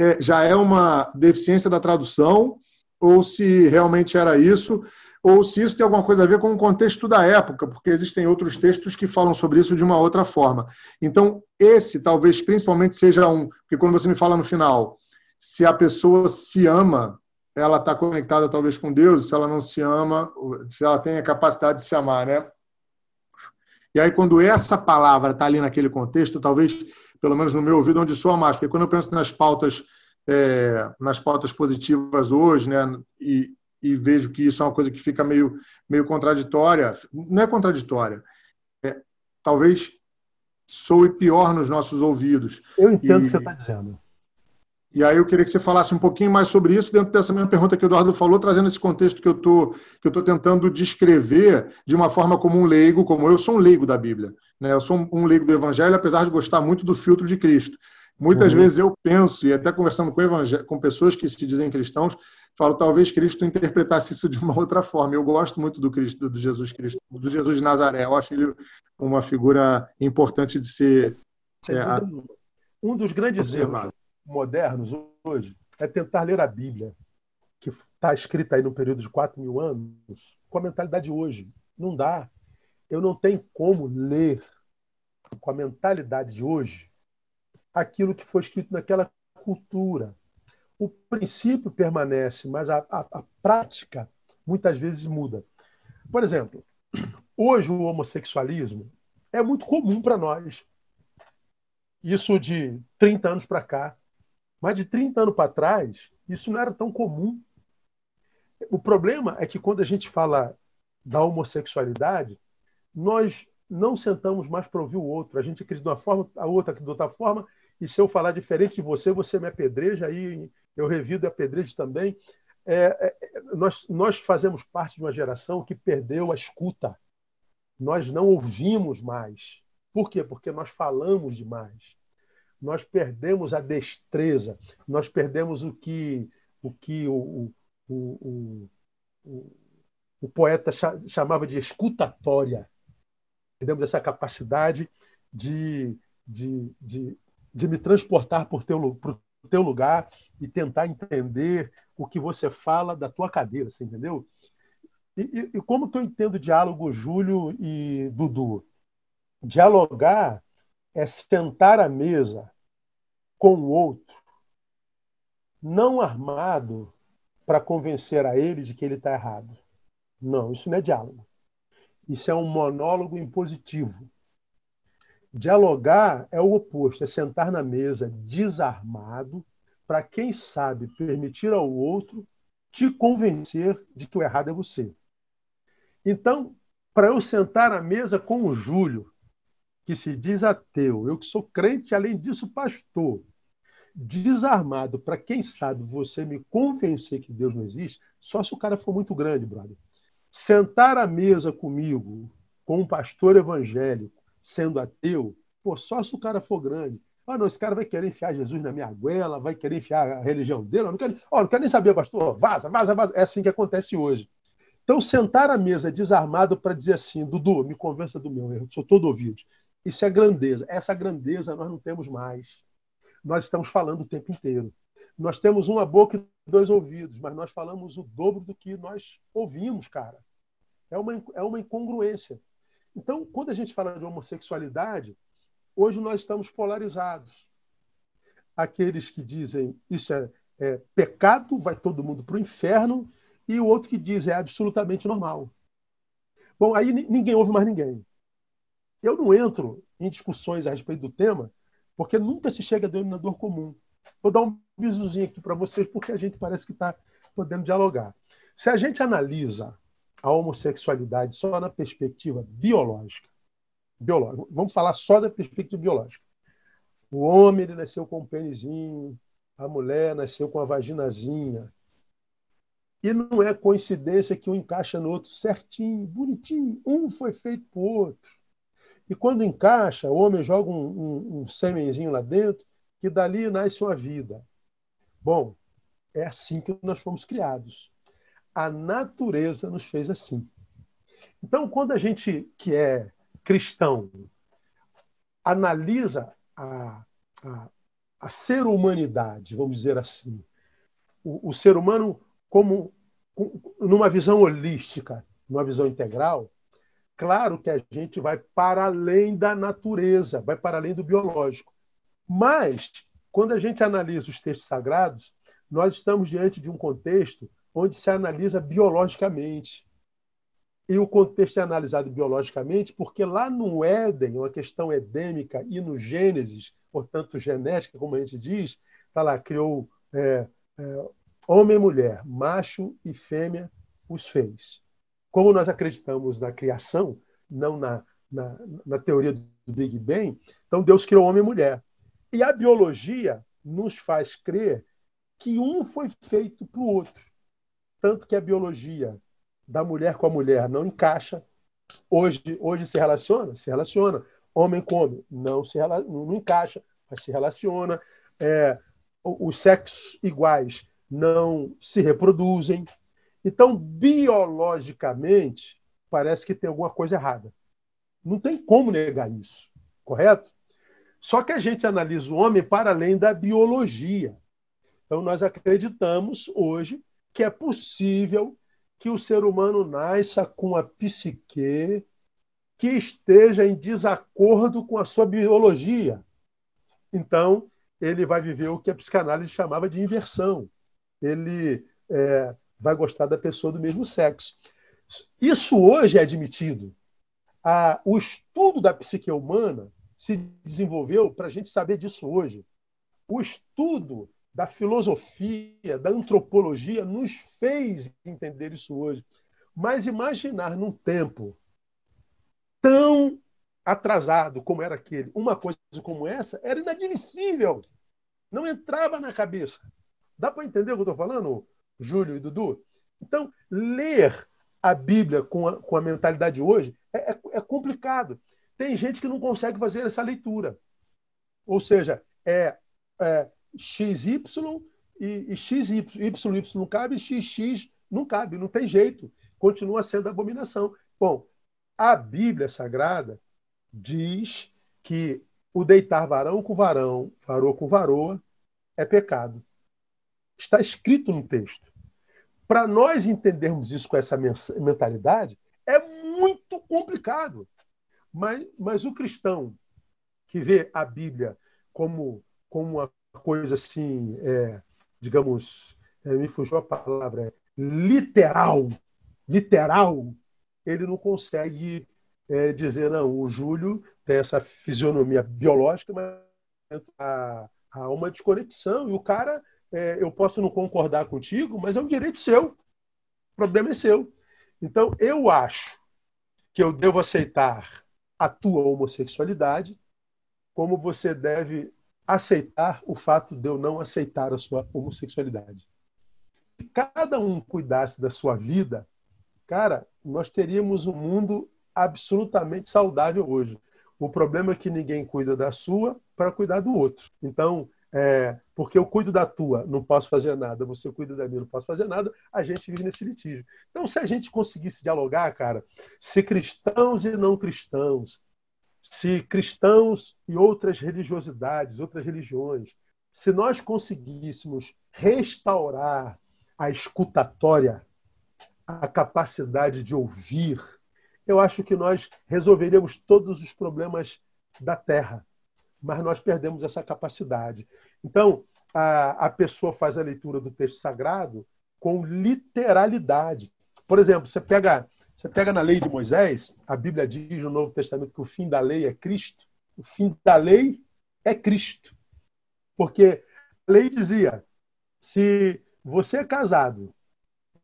[SPEAKER 2] é, já é uma deficiência da tradução, ou se realmente era isso, ou se isso tem alguma coisa a ver com o contexto da época, porque existem outros textos que falam sobre isso de uma outra forma. Então, esse talvez principalmente seja um, porque quando você me fala no final, se a pessoa se ama, ela está conectada talvez com Deus, se ela não se ama, se ela tem a capacidade de se amar, né? E aí, quando essa palavra está ali naquele contexto, talvez pelo menos no meu ouvido, onde soa mais. Porque quando eu penso nas pautas, é, nas pautas positivas hoje, né, e, e, vejo que isso é uma coisa que fica meio, meio contraditória, não é contraditória, é, talvez soe pior nos nossos ouvidos.
[SPEAKER 3] Eu entendo o que você está dizendo.
[SPEAKER 2] E aí eu queria que você falasse um pouquinho mais sobre isso dentro dessa mesma pergunta que o Eduardo falou, trazendo esse contexto que eu tô, que eu estou tentando descrever de uma forma como um leigo, como eu sou um leigo da Bíblia. Né? Eu sou um leigo do Evangelho, apesar de gostar muito do filtro de Cristo. Muitas uhum. vezes eu penso, e até conversando com, com pessoas que se dizem cristãos, falo talvez Cristo interpretasse isso de uma outra forma. Eu gosto muito do Cristo, do Jesus Cristo, do Jesus de Nazaré. Eu acho ele uma figura importante de ser.
[SPEAKER 3] É. Um dos grandes erros modernos hoje é tentar ler a Bíblia, que está escrita aí no período de 4 mil anos, com a mentalidade de hoje. Não dá. Eu não tenho como ler com a mentalidade de hoje aquilo que foi escrito naquela cultura. O princípio permanece, mas a, a, a prática muitas vezes muda. Por exemplo, hoje o homossexualismo é muito comum para nós. Isso de 30 anos para cá. Mas de 30 anos para trás, isso não era tão comum. O problema é que quando a gente fala da homossexualidade, nós não sentamos mais para ouvir o outro. A gente acredita de uma forma, a outra acredita de outra forma, e se eu falar diferente de você, você me apedreja, aí eu revido e apedrejo também. É, é, nós, nós fazemos parte de uma geração que perdeu a escuta. Nós não ouvimos mais. Por quê? Porque nós falamos demais nós perdemos a destreza, nós perdemos o que o, que o, o, o, o poeta chamava de escutatória. Perdemos essa capacidade de, de, de, de me transportar por teu, por teu lugar e tentar entender o que você fala da tua cadeira, você entendeu? E, e, e como que eu entendo diálogo, Júlio e Dudu? Dialogar é sentar à mesa com o outro, não armado para convencer a ele de que ele está errado. Não, isso não é diálogo. Isso é um monólogo impositivo. Dialogar é o oposto, é sentar na mesa desarmado para, quem sabe, permitir ao outro te convencer de que o errado é você. Então, para eu sentar à mesa com o Júlio, que se diz ateu, eu que sou crente, além disso, pastor, desarmado para quem sabe você me convencer que Deus não existe, só se o cara for muito grande, brother. Sentar à mesa comigo, com um pastor evangélico, sendo ateu, pô, só se o cara for grande. Ah, não, esse cara vai querer enfiar Jesus na minha goela, vai querer enfiar a religião dele. Eu não quero, oh, não quero nem saber, pastor. Vaza, vaza, vaza. É assim que acontece hoje. Então, sentar à mesa desarmado para dizer assim, Dudu, me convença do meu erro, sou todo ouvido. Isso é grandeza. Essa grandeza nós não temos mais nós estamos falando o tempo inteiro. Nós temos uma boca e dois ouvidos, mas nós falamos o dobro do que nós ouvimos, cara. É uma, é uma incongruência. Então, quando a gente fala de homossexualidade, hoje nós estamos polarizados. Aqueles que dizem isso é, é pecado, vai todo mundo para o inferno, e o outro que diz é absolutamente normal. Bom, aí ninguém ouve mais ninguém. Eu não entro em discussões a respeito do tema, porque nunca se chega a denominador comum. Vou dar um bisuzinho aqui para vocês, porque a gente parece que está podendo dialogar. Se a gente analisa a homossexualidade só na perspectiva biológica, biológica vamos falar só da perspectiva biológica. O homem ele nasceu com um pênisinho, a mulher nasceu com a vaginazinha. E não é coincidência que um encaixa no outro certinho, bonitinho. Um foi feito para o outro. E quando encaixa, o homem joga um, um, um semenzinho lá dentro, que dali nasce uma vida. Bom, é assim que nós fomos criados. A natureza nos fez assim. Então, quando a gente que é cristão analisa a, a, a ser humanidade, vamos dizer assim, o, o ser humano como numa visão holística, numa visão integral, claro que a gente vai para além da natureza, vai para além do biológico. Mas, quando a gente analisa os textos sagrados, nós estamos diante de um contexto onde se analisa biologicamente. E o contexto é analisado biologicamente porque lá no Éden, uma questão edêmica, e no Gênesis, portanto genética, como a gente diz, está lá, criou é, é, homem e mulher, macho e fêmea, os fez. Como nós acreditamos na criação, não na, na, na teoria do Big Bang, então Deus criou homem e mulher. E a biologia nos faz crer que um foi feito para o outro. Tanto que a biologia da mulher com a mulher não encaixa. Hoje, hoje se relaciona? Se relaciona. Homem com homem não se não encaixa, mas se relaciona. É, os sexos iguais não se reproduzem. Então, biologicamente, parece que tem alguma coisa errada. Não tem como negar isso, correto? Só que a gente analisa o homem para além da biologia. Então, nós acreditamos hoje que é possível que o ser humano nasça com a psique que esteja em desacordo com a sua biologia. Então, ele vai viver o que a psicanálise chamava de inversão. Ele é, vai gostar da pessoa do mesmo sexo. Isso hoje é admitido. O estudo da psique humana se desenvolveu para a gente saber disso hoje. O estudo da filosofia, da antropologia, nos fez entender isso hoje. Mas imaginar num tempo tão atrasado como era aquele, uma coisa como essa, era inadmissível. Não entrava na cabeça. Dá para entender o que eu estou falando, Júlio e Dudu? Então, ler a Bíblia com a, com a mentalidade hoje é, é, é complicado. Tem gente que não consegue fazer essa leitura. Ou seja, é, é XY e, e XY. YY não cabe, XX não cabe, não tem jeito. Continua sendo abominação. Bom, a Bíblia Sagrada diz que o deitar varão com varão, varoa com varoa, é pecado. Está escrito no texto. Para nós entendermos isso com essa mentalidade, é muito complicado. Mas, mas o cristão que vê a Bíblia como, como uma coisa assim, é, digamos, é, me fugiu a palavra, literal, literal, ele não consegue é, dizer, não, o Júlio tem essa fisionomia biológica, mas há, há uma desconexão, e o cara, é, eu posso não concordar contigo, mas é um direito seu, o problema é seu. Então, eu acho que eu devo aceitar a tua homossexualidade, como você deve aceitar o fato de eu não aceitar a sua homossexualidade. Se cada um cuidasse da sua vida, cara, nós teríamos um mundo absolutamente saudável hoje. O problema é que ninguém cuida da sua para cuidar do outro. Então, é, porque eu cuido da tua, não posso fazer nada, você cuida da minha, não posso fazer nada, a gente vive nesse litígio. Então, se a gente conseguisse dialogar, cara, se cristãos e não cristãos, se cristãos e outras religiosidades, outras religiões, se nós conseguíssemos restaurar a escutatória, a capacidade de ouvir, eu acho que nós resolveríamos todos os problemas da Terra. Mas nós perdemos essa capacidade. Então, a, a pessoa faz a leitura do texto sagrado com literalidade. Por exemplo, você pega, você pega na lei de Moisés, a Bíblia diz no Novo Testamento que o fim da lei é Cristo. O fim da lei é Cristo. Porque a lei dizia: se você é casado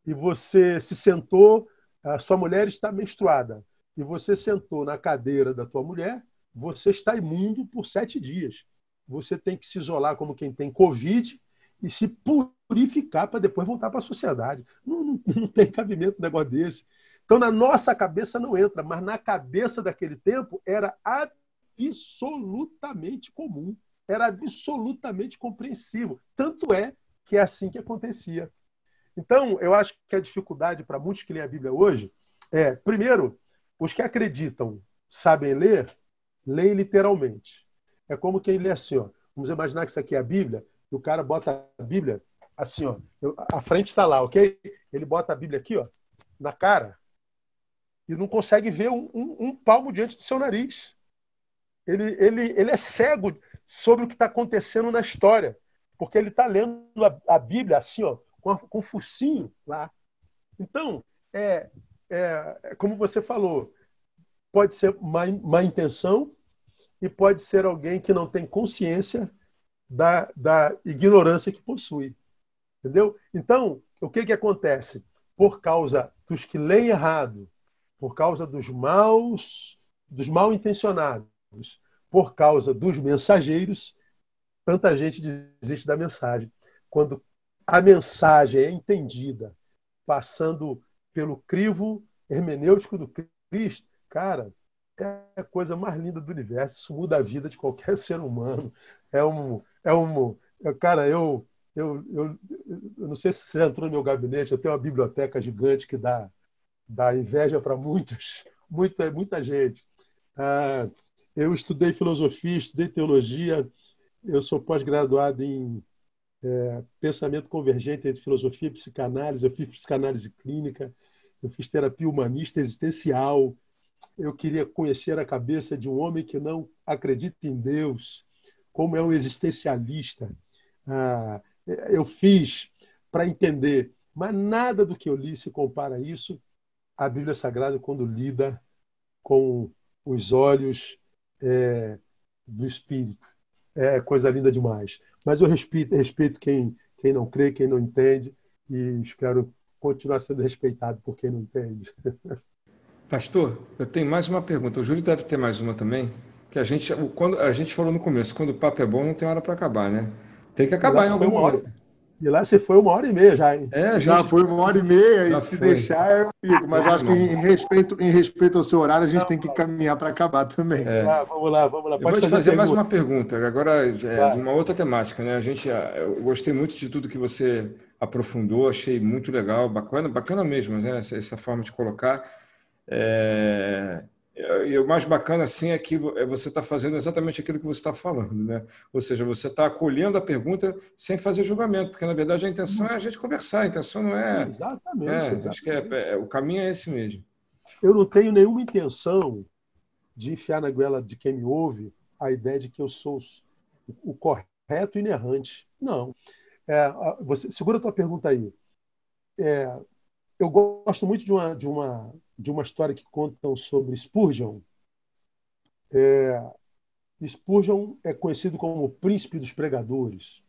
[SPEAKER 3] e você se sentou, a sua mulher está menstruada, e você sentou na cadeira da tua mulher, você está imundo por sete dias. Você tem que se isolar como quem tem Covid e se purificar para depois voltar para a sociedade. Não, não, não, tem cabimento um negócio desse. Então, na nossa cabeça não entra, mas na cabeça daquele tempo era absolutamente comum, era absolutamente compreensível. Tanto é que é assim que acontecia. Então, eu acho que a dificuldade para muitos que leem a Bíblia hoje é, primeiro, os que acreditam sabem ler, leem literalmente. É como quem lê assim, ó. Vamos imaginar que isso aqui é a Bíblia, e o cara bota a Bíblia assim, ó. A frente está lá, ok? Ele bota a Bíblia aqui, ó, na cara, e não consegue ver um, um, um palmo diante do seu nariz. Ele, ele, ele é cego sobre o que está acontecendo na história, porque ele está lendo a, a, Bíblia assim, ó, com, a, com o focinho lá. Então, é, é, é, como você falou, pode ser má, má intenção e pode ser alguém que não tem consciência da, da ignorância que possui. Entendeu? Então, o que, que acontece? Por causa dos que leem errado, por causa dos maus, dos mal intencionados, por causa dos mensageiros, tanta gente desiste da mensagem. Quando a mensagem é entendida, passando pelo crivo hermenêutico do Cristo, cara, é a coisa mais linda do universo. Isso muda a vida de qualquer ser humano. É um, é um, cara, eu, eu, eu, eu não sei se você entrou no meu gabinete. Eu tenho uma biblioteca gigante que dá, dá inveja para muitos, muita, muita gente. Ah, eu estudei filosofia, estudei teologia. Eu sou pós-graduado em é, pensamento convergente entre filosofia e psicanálise. Eu fiz psicanálise clínica. Eu fiz terapia humanista existencial eu queria conhecer a cabeça de um homem que não acredita em Deus, como é um existencialista. Ah, eu fiz para entender, mas nada do que eu li se compara isso à Bíblia Sagrada quando lida com os olhos é, do Espírito. É coisa linda demais. Mas eu respeito, respeito quem, quem não crê, quem não entende, e espero continuar sendo respeitado por quem não entende.
[SPEAKER 1] Pastor, eu tenho mais uma pergunta. O Júlio deve ter mais uma também. Que a gente, quando a gente falou no começo, quando o papo é bom, não tem hora para acabar, né? Tem que acabar em algum momento.
[SPEAKER 3] E lá você foi uma hora e meia já, hein?
[SPEAKER 2] É, gente... já foi uma hora e meia, já e se foi. deixar eu fico. Mas acho que em respeito, em respeito ao seu horário, a gente não, tem que caminhar para acabar também.
[SPEAKER 3] É. Ah, vamos lá, vamos lá.
[SPEAKER 1] Pode eu vou te fazer mais uma pergunta, agora é, de uma outra temática, né? A gente, eu gostei muito de tudo que você aprofundou, achei muito legal, bacana, bacana mesmo, né? Essa, essa forma de colocar. É, e o mais bacana assim é que é você está fazendo exatamente aquilo que você está falando, né? Ou seja, você está acolhendo a pergunta sem fazer julgamento, porque na verdade a intenção é a gente conversar, a intenção não é.
[SPEAKER 3] Exatamente. É, exatamente.
[SPEAKER 1] Acho que é, é, o caminho é esse mesmo.
[SPEAKER 3] Eu não tenho nenhuma intenção de enfiar na goela de quem me ouve a ideia de que eu sou o correto e inerrante. Não. É, você, segura a tua pergunta aí. É, eu gosto muito de uma, de uma de uma história que contam sobre Spurgeon. É, Spurgeon é conhecido como o príncipe dos pregadores.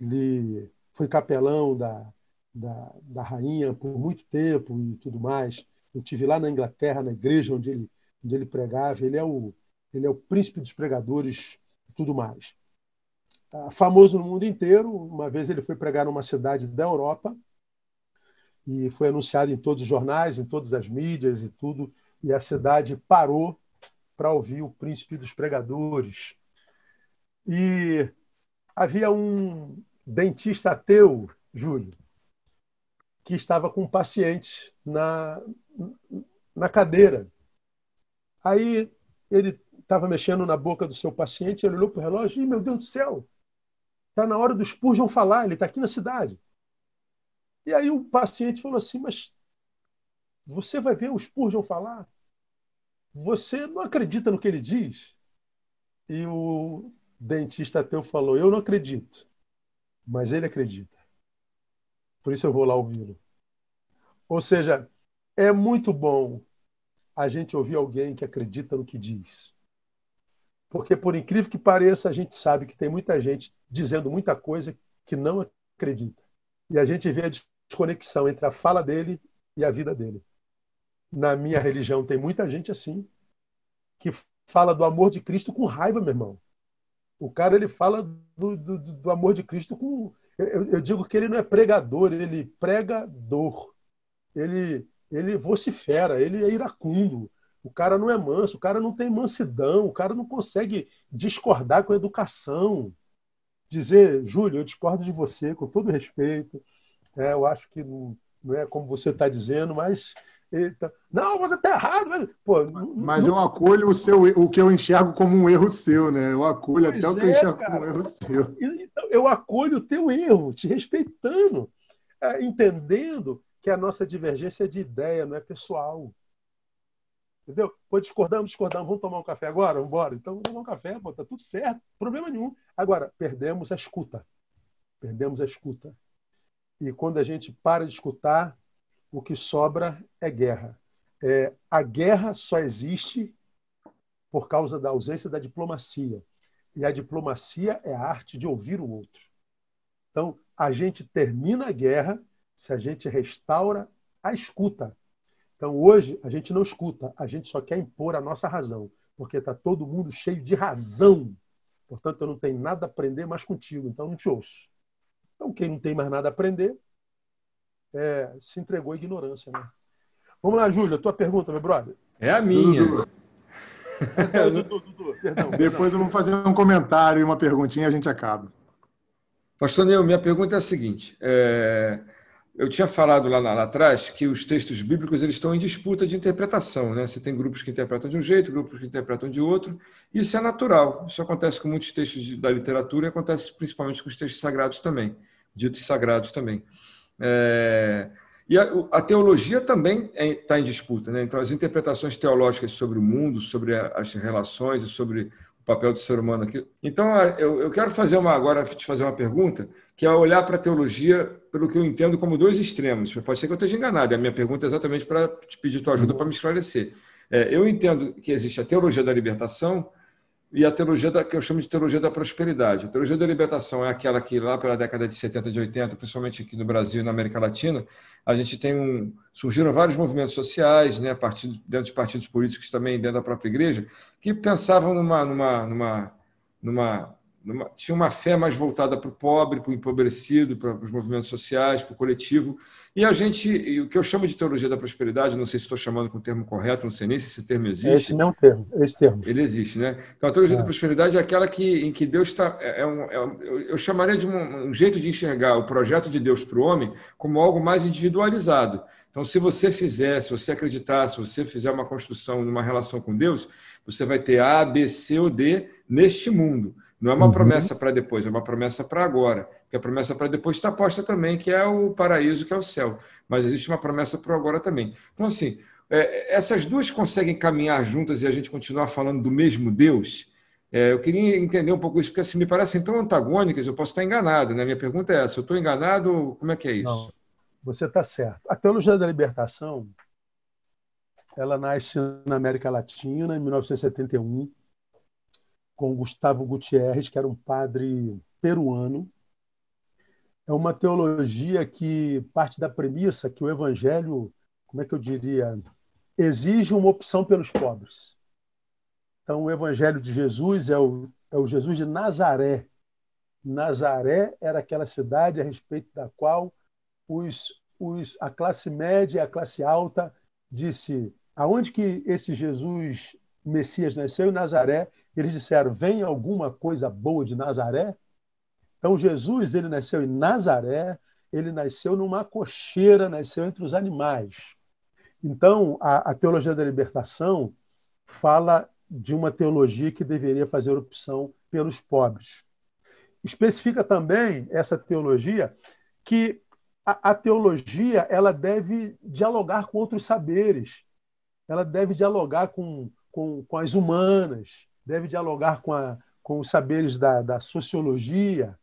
[SPEAKER 3] Ele foi capelão da, da, da rainha por muito tempo e tudo mais. Eu tive lá na Inglaterra, na igreja onde ele, onde ele pregava. Ele é o, ele é o príncipe dos pregadores e tudo mais. Tá famoso no mundo inteiro. Uma vez ele foi pregar numa cidade da Europa e foi anunciado em todos os jornais, em todas as mídias e tudo, e a cidade parou para ouvir o príncipe dos pregadores. E havia um dentista ateu, Júlio, que estava com um paciente na, na cadeira. Aí ele estava mexendo na boca do seu paciente, ele olhou para o relógio e, meu Deus do céu, está na hora do Spurgeon falar, ele está aqui na cidade. E aí o paciente falou assim: Mas você vai ver o Spurgeon falar? Você não acredita no que ele diz? E o dentista ateu falou: Eu não acredito. mas ele acredita. Por isso eu vou lá ouvi-lo. Ou seja, é muito bom a gente ouvir alguém que acredita no que diz. Porque, por incrível que pareça, a gente sabe que tem muita gente dizendo muita coisa que não acredita. E a gente vê a desconexão entre a fala dele e a vida dele. Na minha religião tem muita gente assim, que fala do amor de Cristo com raiva, meu irmão. O cara ele fala do, do, do amor de Cristo com. Eu, eu, digo que ele não é pregador, ele prega dor. Ele, ele vocifera, ele é iracundo. O cara não é manso, o cara não tem mansidão, o cara não consegue discordar com a educação. Dizer, Júlio, eu discordo de você, com todo respeito. É, eu acho que não, não é como você está dizendo, mas Eita. Não, você está errado. Mas, pô,
[SPEAKER 2] mas não... eu acolho o, seu, o que eu enxergo como um erro seu, né? Eu acolho pois até o que eu é, enxergo cara. como um erro seu.
[SPEAKER 3] Então, eu acolho o teu erro, te respeitando, é, entendendo que a nossa divergência é de ideia, não é pessoal. Entendeu? Pô, discordamos, discordamos, vamos tomar um café agora? Vamos embora? Então vamos tomar um café, pô, tá tudo certo, problema nenhum. Agora, perdemos a escuta. Perdemos a escuta. E quando a gente para de escutar, o que sobra é guerra. É, a guerra só existe por causa da ausência da diplomacia. E a diplomacia é a arte de ouvir o outro. Então, a gente termina a guerra se a gente restaura a escuta. Então, hoje, a gente não escuta, a gente só quer impor a nossa razão, porque está todo mundo cheio de razão. Portanto, eu não tenho nada a aprender mais contigo, então não te ouço. Então, quem não tem mais nada a aprender, é, se entregou à ignorância. Né? Vamos lá, Júlia, tua pergunta, meu brother.
[SPEAKER 1] É a minha. Dudu.
[SPEAKER 2] Dudu, Dudu, perdão, Depois eu vou fazer um comentário e uma perguntinha e a gente acaba.
[SPEAKER 1] Pastor Neu, minha pergunta é a seguinte. É... Eu tinha falado lá, lá, atrás que os textos bíblicos eles estão em disputa de interpretação. Né? Você tem grupos que interpretam de um jeito, grupos que interpretam de outro. Isso é natural. Isso acontece com muitos textos da literatura e acontece principalmente com os textos sagrados também, ditos sagrados também. É, e a, a, teologia também está é, em disputa. Né? Então, as interpretações teológicas sobre o mundo, sobre a, as relações e sobre o papel do ser humano aqui. Então, eu, eu quero fazer uma agora te fazer uma pergunta, que é olhar para a teologia pelo que eu entendo como dois extremos. Pode ser que eu esteja enganado. A minha pergunta é exatamente para te pedir tua ajuda para me esclarecer. É, eu entendo que existe a teologia da libertação, e a teologia da, que eu chamo de teologia da prosperidade. A teologia da libertação é aquela que lá pela década de 70, de 80, principalmente aqui no Brasil e na América Latina, a gente tem um surgiram vários movimentos sociais, né, partidos, dentro de partidos políticos também dentro da própria igreja, que pensavam numa numa numa, numa numa, tinha uma fé mais voltada para o pobre, para o empobrecido, para os movimentos sociais, para o coletivo. E a gente, e o que eu chamo de teologia da prosperidade, não sei se estou chamando com o termo correto, não sei nem se esse termo existe. É
[SPEAKER 3] esse não termo, esse termo.
[SPEAKER 1] Ele existe, né? Então a teologia é. da prosperidade é aquela que, em que Deus está. É, é um, é um, eu chamaria de um, um jeito de enxergar o projeto de Deus para o homem como algo mais individualizado. Então, se você fizer, se você acreditar, se você fizer uma construção numa relação com Deus, você vai ter A, B, C ou D neste mundo. Não é uma uhum. promessa para depois, é uma promessa para agora. Porque a promessa para depois está posta também, que é o paraíso, que é o céu. Mas existe uma promessa para agora também. Então, assim, é, essas duas conseguem caminhar juntas e a gente continuar falando do mesmo Deus? É, eu queria entender um pouco isso, porque assim, me parecem tão antagônicas, eu posso estar enganado. Né? Minha pergunta é essa: eu estou enganado? Como é que é isso? Não,
[SPEAKER 3] você está certo. A teologia da libertação ela nasce na América Latina em 1971 com Gustavo Gutierrez, que era um padre peruano. É uma teologia que parte da premissa que o evangelho, como é que eu diria, exige uma opção pelos pobres. Então, o evangelho de Jesus é o, é o Jesus de Nazaré. Nazaré era aquela cidade a respeito da qual os, os, a classe média e a classe alta disse aonde que esse Jesus Messias nasceu em Nazaré, eles disseram: vem alguma coisa boa de Nazaré? Então, Jesus, ele nasceu em Nazaré, ele nasceu numa cocheira, nasceu entre os animais. Então, a, a teologia da libertação fala de uma teologia que deveria fazer opção pelos pobres. Especifica também essa teologia que a, a teologia ela deve dialogar com outros saberes, ela deve dialogar com com, com as humanas, deve dialogar com, a, com os saberes da, da sociologia.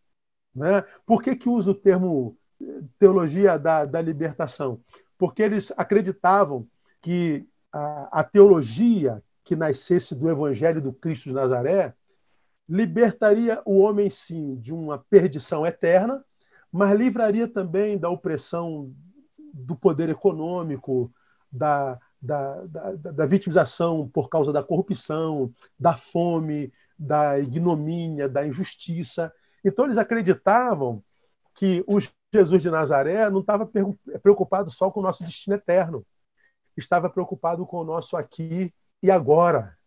[SPEAKER 3] Né? Por que, que usa o termo eh, teologia da, da libertação? Porque eles acreditavam que a, a teologia que nascesse do Evangelho do Cristo de Nazaré libertaria o homem, sim, de uma perdição eterna, mas livraria também da opressão do poder econômico, da, da, da, da, vitimização por causa da corrupção, da fome, da ignomínia, da injustiça. Então, eles acreditavam que o Jesus de Nazaré não estava preocupado só com o nosso destino eterno, estava preocupado com o nosso aqui e agora.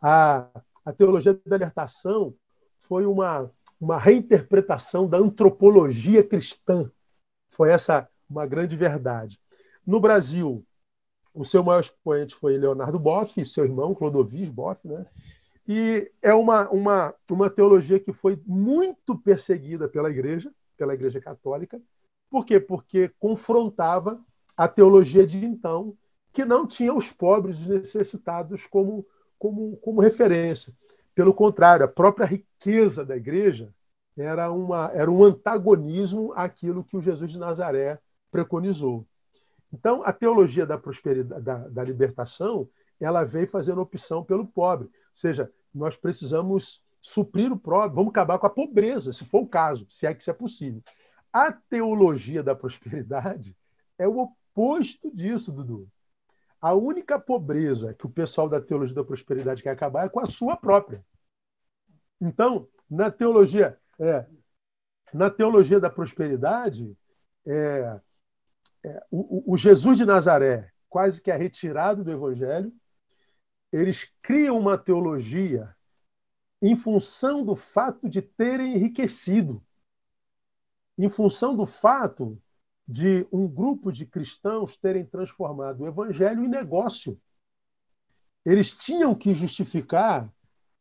[SPEAKER 3] A, a teologia da libertação foi uma, uma reinterpretação da antropologia cristã. Foi essa uma grande verdade. No Brasil, o seu maior expoente foi Leonardo Boff, seu irmão Clodovis Boff, né? E é uma, uma, uma teologia que foi muito perseguida pela igreja, pela igreja católica. Por quê? Porque confrontava a teologia de então, que não tinha os pobres e necessitados como, como, como referência. Pelo contrário, a própria riqueza da igreja era, uma, era um antagonismo àquilo que o Jesus de Nazaré preconizou. Então, a teologia da prosperidade, da, da libertação, ela veio fazendo opção pelo pobre. Ou seja, nós precisamos suprir o pobre, vamos acabar com a pobreza, se for o caso, se é que isso é possível. A teologia da prosperidade é o oposto disso, Dudu. A única pobreza que o pessoal da teologia da prosperidade quer acabar é com a sua própria. Então, na teologia, é, na teologia da prosperidade, é, é, o, o Jesus de Nazaré, quase que é retirado do Evangelho, eles criam uma teologia em função do fato de terem enriquecido, em função do fato de um grupo de cristãos terem transformado o evangelho em negócio. Eles tinham que justificar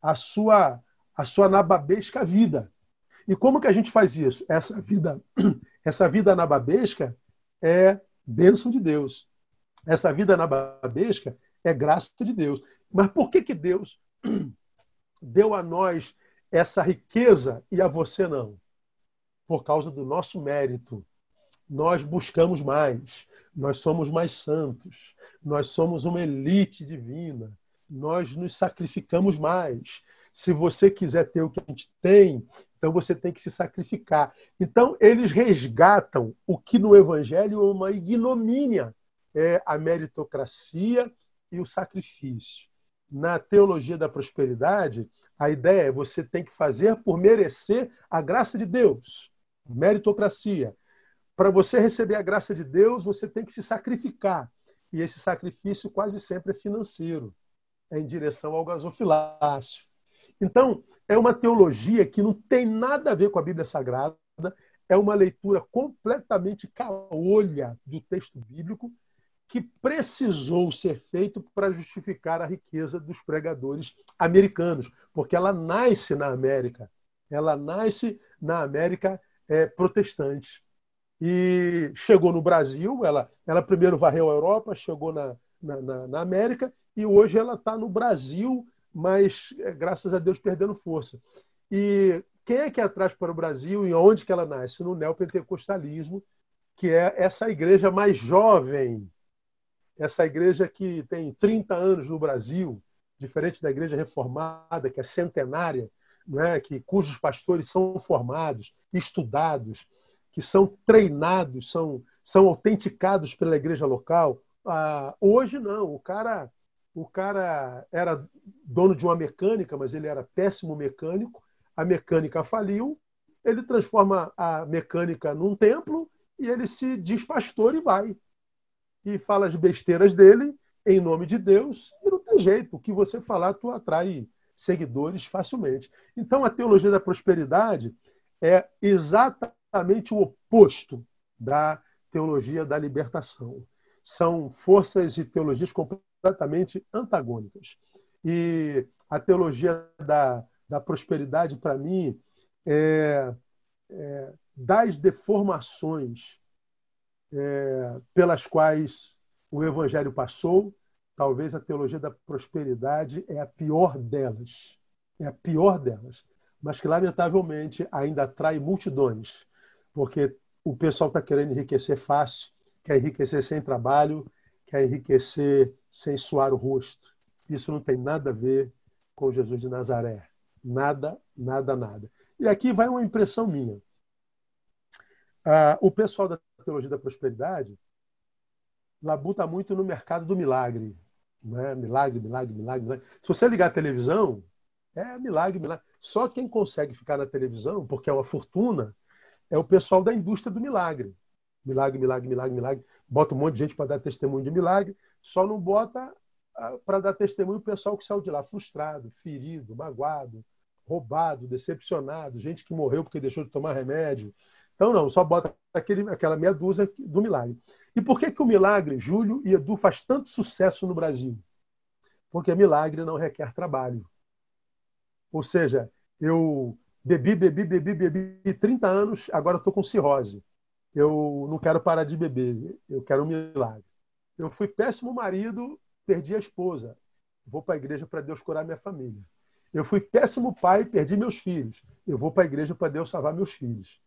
[SPEAKER 3] a sua a sua nababesca vida. E como que a gente faz isso? Essa vida essa vida nababesca é bênção de Deus. Essa vida nababesca é graça de Deus. Mas por que, que Deus deu a nós essa riqueza e a você não? Por causa do nosso mérito. Nós buscamos mais, nós somos mais santos, nós somos uma elite divina, nós nos sacrificamos mais. Se você quiser ter o que a gente tem, então você tem que se sacrificar. Então, eles resgatam o que no Evangelho é uma ignomínia é a meritocracia e o sacrifício. Na teologia da prosperidade, a ideia é você tem que fazer por merecer a graça de Deus. Meritocracia. Para você receber a graça de Deus, você tem que se sacrificar. E esse sacrifício quase sempre é financeiro, é em direção ao gasofilácio. Então, é uma teologia que não tem nada a ver com a Bíblia Sagrada, é uma leitura completamente caolha do texto bíblico que precisou ser feito para justificar a riqueza dos pregadores americanos, porque ela nasce na América, ela nasce na América é, protestante. E chegou no Brasil, ela, ela primeiro varreu a Europa, chegou na, na, na América, e hoje ela está no Brasil mas é, graças a Deus perdendo força. E quem é que atrás para o Brasil e onde que ela nasce? No neopentecostalismo, que é essa igreja mais jovem, essa igreja que tem 30 anos no Brasil, diferente da igreja reformada, que é centenária, né, que cujos pastores são formados, estudados, que são treinados, são, são autenticados pela igreja local. Ah, hoje não, o cara o cara era dono de uma mecânica, mas ele era péssimo mecânico. A mecânica faliu, ele transforma a mecânica num templo e ele se diz pastor e vai. E fala as besteiras dele em nome de Deus, e não tem jeito. O que você falar, tu atrai seguidores facilmente. Então, a teologia da prosperidade é exatamente o oposto da teologia da libertação. São forças e teologias completamente completamente antagônicas. E a teologia da, da prosperidade, para mim, é, é, das deformações é, pelas quais o Evangelho passou, talvez a teologia da prosperidade é a pior delas. É a pior delas. mas que, lamentavelmente, ainda atrai multidões, porque o pessoal está querendo enriquecer fácil, quer enriquecer sem trabalho, quer enriquecer sem suar o rosto. Isso não tem nada a ver com Jesus de Nazaré. Nada, nada, nada. E aqui vai uma impressão minha. Ah, o pessoal da teologia da prosperidade labuta muito no mercado do milagre. Né? Milagre, milagre, milagre, milagre. Se você ligar a televisão, é milagre, milagre. Só quem consegue ficar na televisão, porque é uma fortuna, é o pessoal da indústria do milagre. Milagre, milagre, milagre, milagre. Bota um monte de gente para dar testemunho de milagre, só não bota ah, para dar testemunho o pessoal que saiu de lá frustrado, ferido, magoado, roubado, decepcionado, gente que morreu porque deixou de tomar remédio, então, não, só bota aquele, aquela meia dúzia do milagre. E por que, que o milagre, Júlio e Edu, faz tanto sucesso no Brasil? Porque milagre não requer trabalho. Ou seja, eu bebi, bebi, bebi, bebi 30 anos, agora estou com cirrose. Eu não quero parar de beber, eu quero um milagre. Eu fui péssimo marido, perdi a esposa. Vou para a igreja para Deus curar minha família. Eu fui péssimo pai, perdi meus filhos. Eu vou para a igreja para Deus salvar meus filhos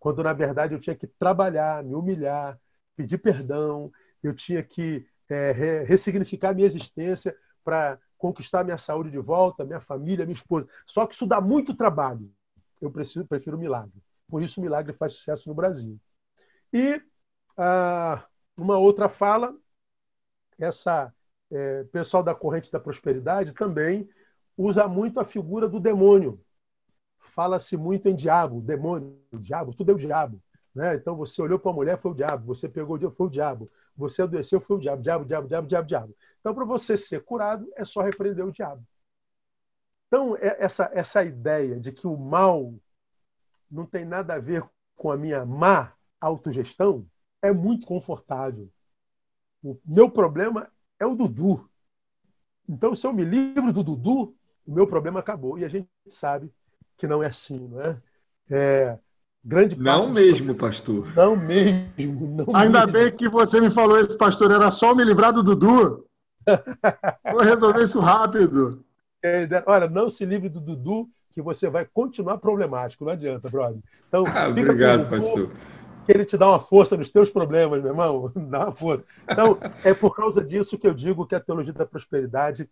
[SPEAKER 3] quando na verdade eu tinha que trabalhar, me humilhar, pedir perdão, eu tinha que é, re ressignificar minha existência para conquistar minha saúde de volta, minha família, minha esposa. Só que isso dá muito trabalho. Eu preciso, prefiro milagre. Por isso o milagre faz sucesso no Brasil. E ah, uma outra fala, essa é, pessoal da corrente da prosperidade também usa muito a figura do demônio fala-se muito em diabo, demônio, diabo, tudo é o diabo. Né? Então você olhou para a mulher, foi o diabo. Você pegou o diabo, foi o diabo. Você adoeceu, foi o diabo. Diabo, diabo, diabo, diabo, diabo. Então, para você ser curado, é só repreender o diabo. Então, é, essa, essa ideia de que o mal não tem nada a ver com a minha má autogestão é muito confortável. O meu problema é o Dudu. Então, se eu me livro do Dudu, o meu problema acabou. E a gente sabe que não é assim, não é? é grande
[SPEAKER 1] não mesmo, pastor.
[SPEAKER 3] Não mesmo. Não
[SPEAKER 2] Ainda
[SPEAKER 3] mesmo.
[SPEAKER 2] bem que você me falou isso, pastor. Era só me livrar do Dudu. Vou resolver isso rápido.
[SPEAKER 3] É, olha, não se livre do Dudu, que você vai continuar problemático. Não adianta, brother. Então,
[SPEAKER 1] ah, obrigado, Dudu, pastor.
[SPEAKER 3] Que ele te dá uma força nos teus problemas, meu irmão. Dá uma força. Então, é por causa disso que eu digo que a teologia da prosperidade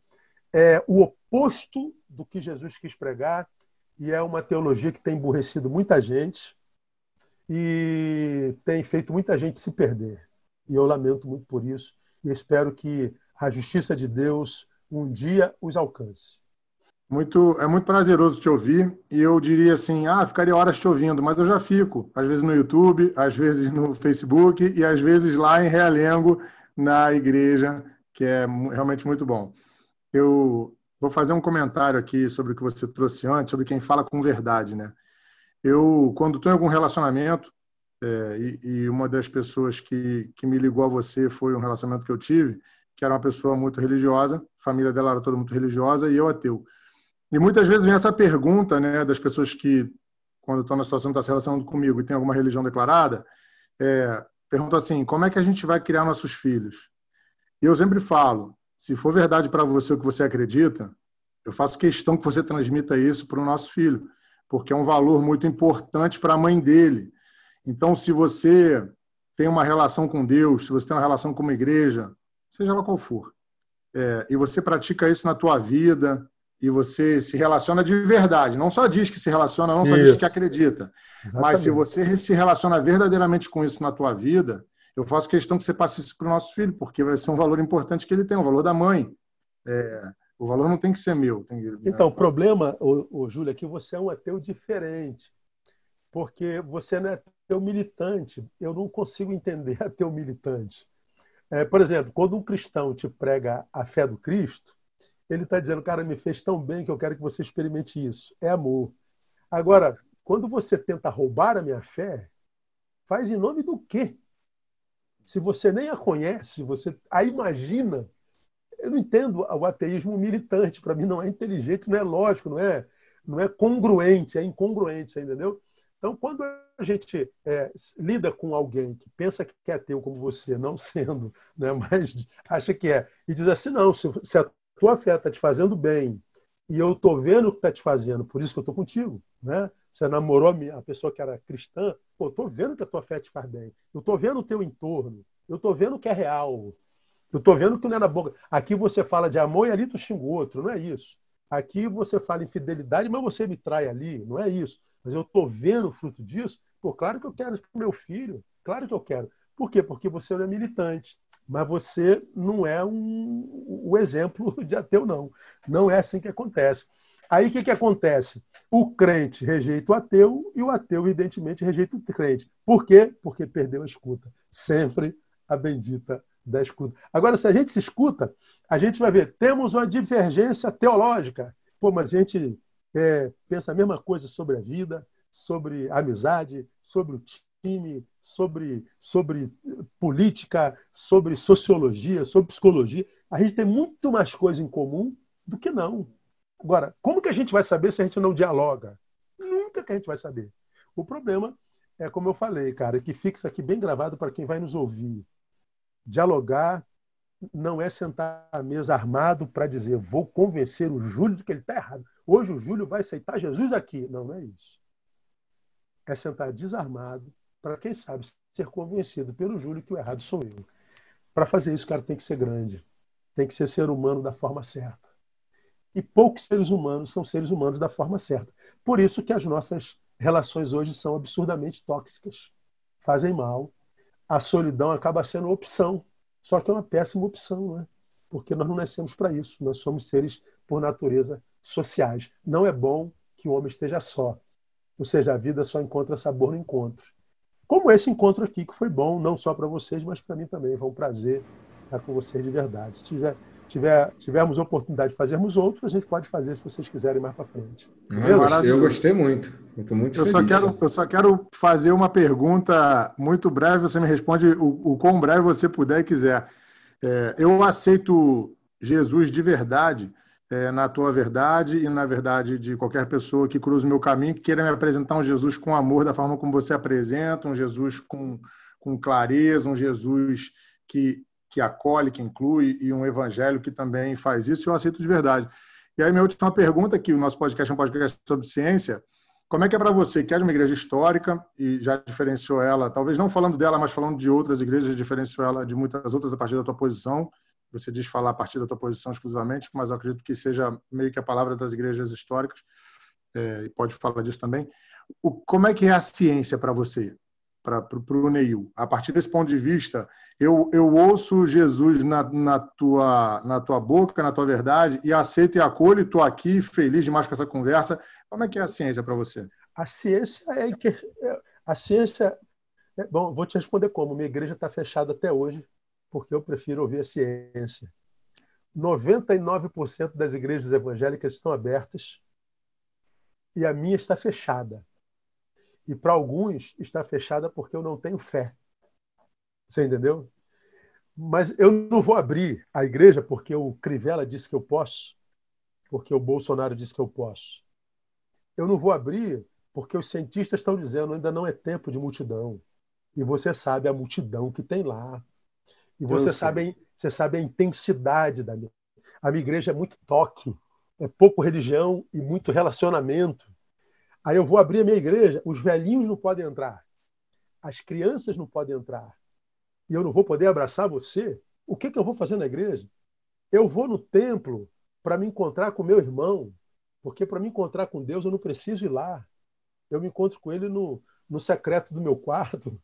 [SPEAKER 3] é o oposto do que Jesus quis pregar e é uma teologia que tem emburrecido muita gente e tem feito muita gente se perder. E eu lamento muito por isso e espero que a justiça de Deus um dia os alcance.
[SPEAKER 2] Muito, é muito prazeroso te ouvir e eu diria assim, ah, ficaria horas te ouvindo, mas eu já fico, às vezes no YouTube, às vezes no Facebook e às vezes lá em Realengo, na igreja, que é realmente muito bom. Eu Vou fazer um comentário aqui sobre o que você trouxe antes, sobre quem fala com verdade, né? Eu, quando estou em algum relacionamento, é, e, e, uma das pessoas que, que me ligou a você foi um relacionamento que eu tive, que era uma pessoa muito religiosa, a família dela era toda muito religiosa, e eu ateu. E muitas vezes vem essa pergunta, né, das pessoas que, quando estão na situação de estar se relacionando comigo e tem alguma religião declarada, é, perguntam assim, como é que a gente vai criar nossos filhos? E eu sempre falo, se for verdade para você o que você acredita, eu faço questão que você transmita isso para o nosso filho, porque é um valor muito importante para a mãe dele. Então, se você tem uma relação com Deus, se você tem uma relação com uma igreja, seja lá qual for, é, e você pratica isso na tua vida, e você se relaciona de verdade, não só diz que se relaciona, não só isso. diz que acredita, Exatamente. mas se você se relaciona verdadeiramente com isso na tua vida, eu faço questão que você passe isso para o nosso filho, porque vai ser um valor importante que ele tem, o valor da mãe. É, o valor não tem que ser meu. Tem,
[SPEAKER 3] né? Então, o problema, o, o Júlio, é que você é um ateu diferente, porque você não é ateu militante. Eu não consigo entender ateu militante. É, por exemplo, quando um cristão te prega a fé do Cristo, ele está dizendo, cara, me fez tão bem que eu quero que você experimente isso. É amor. Agora, quando você tenta roubar a minha fé, faz em nome do quê? se você nem a conhece, você a imagina. Eu não entendo o ateísmo militante. Para mim, não é inteligente, não é lógico, não é, não é congruente, é incongruente, entendeu? Então, quando a gente é, lida com alguém que pensa que é ateu como você, não sendo, né, mas acha que é, e diz assim: não, se, se a tua fé está te fazendo bem e eu estou vendo o que está te fazendo, por isso que eu estou contigo, né? Você namorou a pessoa que era cristã, pô, tô vendo que a tua fé te faz bem. Eu tô vendo o teu entorno. Eu tô vendo que é real. Eu tô vendo que não é na boca. Aqui você fala de amor e ali tu xinga o outro, não é isso. Aqui você fala em fidelidade, mas você me trai ali, não é isso. Mas eu tô vendo o fruto disso. Pô, claro que eu quero isso pro meu filho. Claro que eu quero. Por quê? Porque você não é militante. Mas você não é um, o exemplo de ateu, não. Não é assim que acontece. Aí o que, que acontece? O crente rejeita o ateu e o ateu, evidentemente, rejeita o crente. Por quê? Porque perdeu a escuta. Sempre a bendita da escuta. Agora, se a gente se escuta, a gente vai ver, temos uma divergência teológica. Pô, mas a gente é, pensa a mesma coisa sobre a vida, sobre a amizade, sobre o time, sobre, sobre política, sobre sociologia, sobre psicologia. A gente tem muito mais coisa em comum do que não. Agora, como que a gente vai saber se a gente não dialoga? Nunca que a gente vai saber. O problema é, como eu falei, cara, que fica isso aqui bem gravado para quem vai nos ouvir. Dialogar não é sentar à mesa armado para dizer vou convencer o Júlio de que ele está errado. Hoje o Júlio vai aceitar Jesus aqui. Não, não é isso. É sentar desarmado para, quem sabe, ser convencido pelo Júlio que o errado sou eu. Para fazer isso, o cara tem que ser grande. Tem que ser ser humano da forma certa. E poucos seres humanos são seres humanos da forma certa. Por isso que as nossas relações hoje são absurdamente tóxicas, fazem mal. A solidão acaba sendo opção, só que é uma péssima opção, né? porque nós não nascemos para isso. Nós somos seres, por natureza, sociais. Não é bom que o homem esteja só. Ou seja, a vida só encontra sabor no encontro. Como esse encontro aqui, que foi bom, não só para vocês, mas para mim também. Foi um prazer estar com vocês de verdade. Se tiver tiver, tivermos oportunidade de fazermos outro, a gente pode fazer se vocês quiserem mais para frente.
[SPEAKER 1] Ah, eu gostei muito. Estou muito
[SPEAKER 2] eu
[SPEAKER 1] feliz.
[SPEAKER 2] Só quero, eu só quero fazer uma pergunta muito breve, você me responde o, o quão breve você puder e quiser. É, eu aceito Jesus de verdade, é, na tua verdade e na verdade de qualquer pessoa que cruze o meu caminho, que queira me apresentar um Jesus com amor, da forma como você apresenta, um Jesus com, com clareza, um Jesus que que acolhe, que inclui, e um evangelho que também faz isso, eu aceito de verdade. E aí, minha última pergunta, que o nosso podcast é um podcast sobre ciência, como é que é para você, que é de uma igreja histórica e já diferenciou ela, talvez não falando dela, mas falando de outras igrejas, diferenciou ela de muitas outras a partir da tua posição, você diz falar a partir da tua posição exclusivamente, mas eu acredito que seja meio que a palavra das igrejas históricas, é, e pode falar disso também. O, como é que é a ciência para você? para o Neil. A partir desse ponto de vista, eu, eu ouço Jesus na, na, tua, na tua boca, na tua verdade, e aceito e acolho, estou aqui feliz demais com essa conversa. Como é que é a ciência para você?
[SPEAKER 3] A ciência é que a ciência. É, bom, vou te responder como. Minha igreja está fechada até hoje, porque eu prefiro ouvir a ciência. 99% das igrejas evangélicas estão abertas e a minha está fechada. E para alguns está fechada porque eu não tenho fé. Você entendeu? Mas eu não vou abrir a igreja porque o Crivella disse que eu posso, porque o Bolsonaro disse que eu posso. Eu não vou abrir porque os cientistas estão dizendo ainda não é tempo de multidão. E você sabe a multidão que tem lá. E você sabe, você sabe a intensidade da minha. A minha igreja é muito toque, é pouco religião e muito relacionamento. Aí eu vou abrir a minha igreja, os velhinhos não podem entrar, as crianças não podem entrar, e eu não vou poder abraçar você. O que, que eu vou fazer na igreja? Eu vou no templo para me encontrar com meu irmão, porque para me encontrar com Deus eu não preciso ir lá. Eu me encontro com Ele no, no secreto do meu quarto.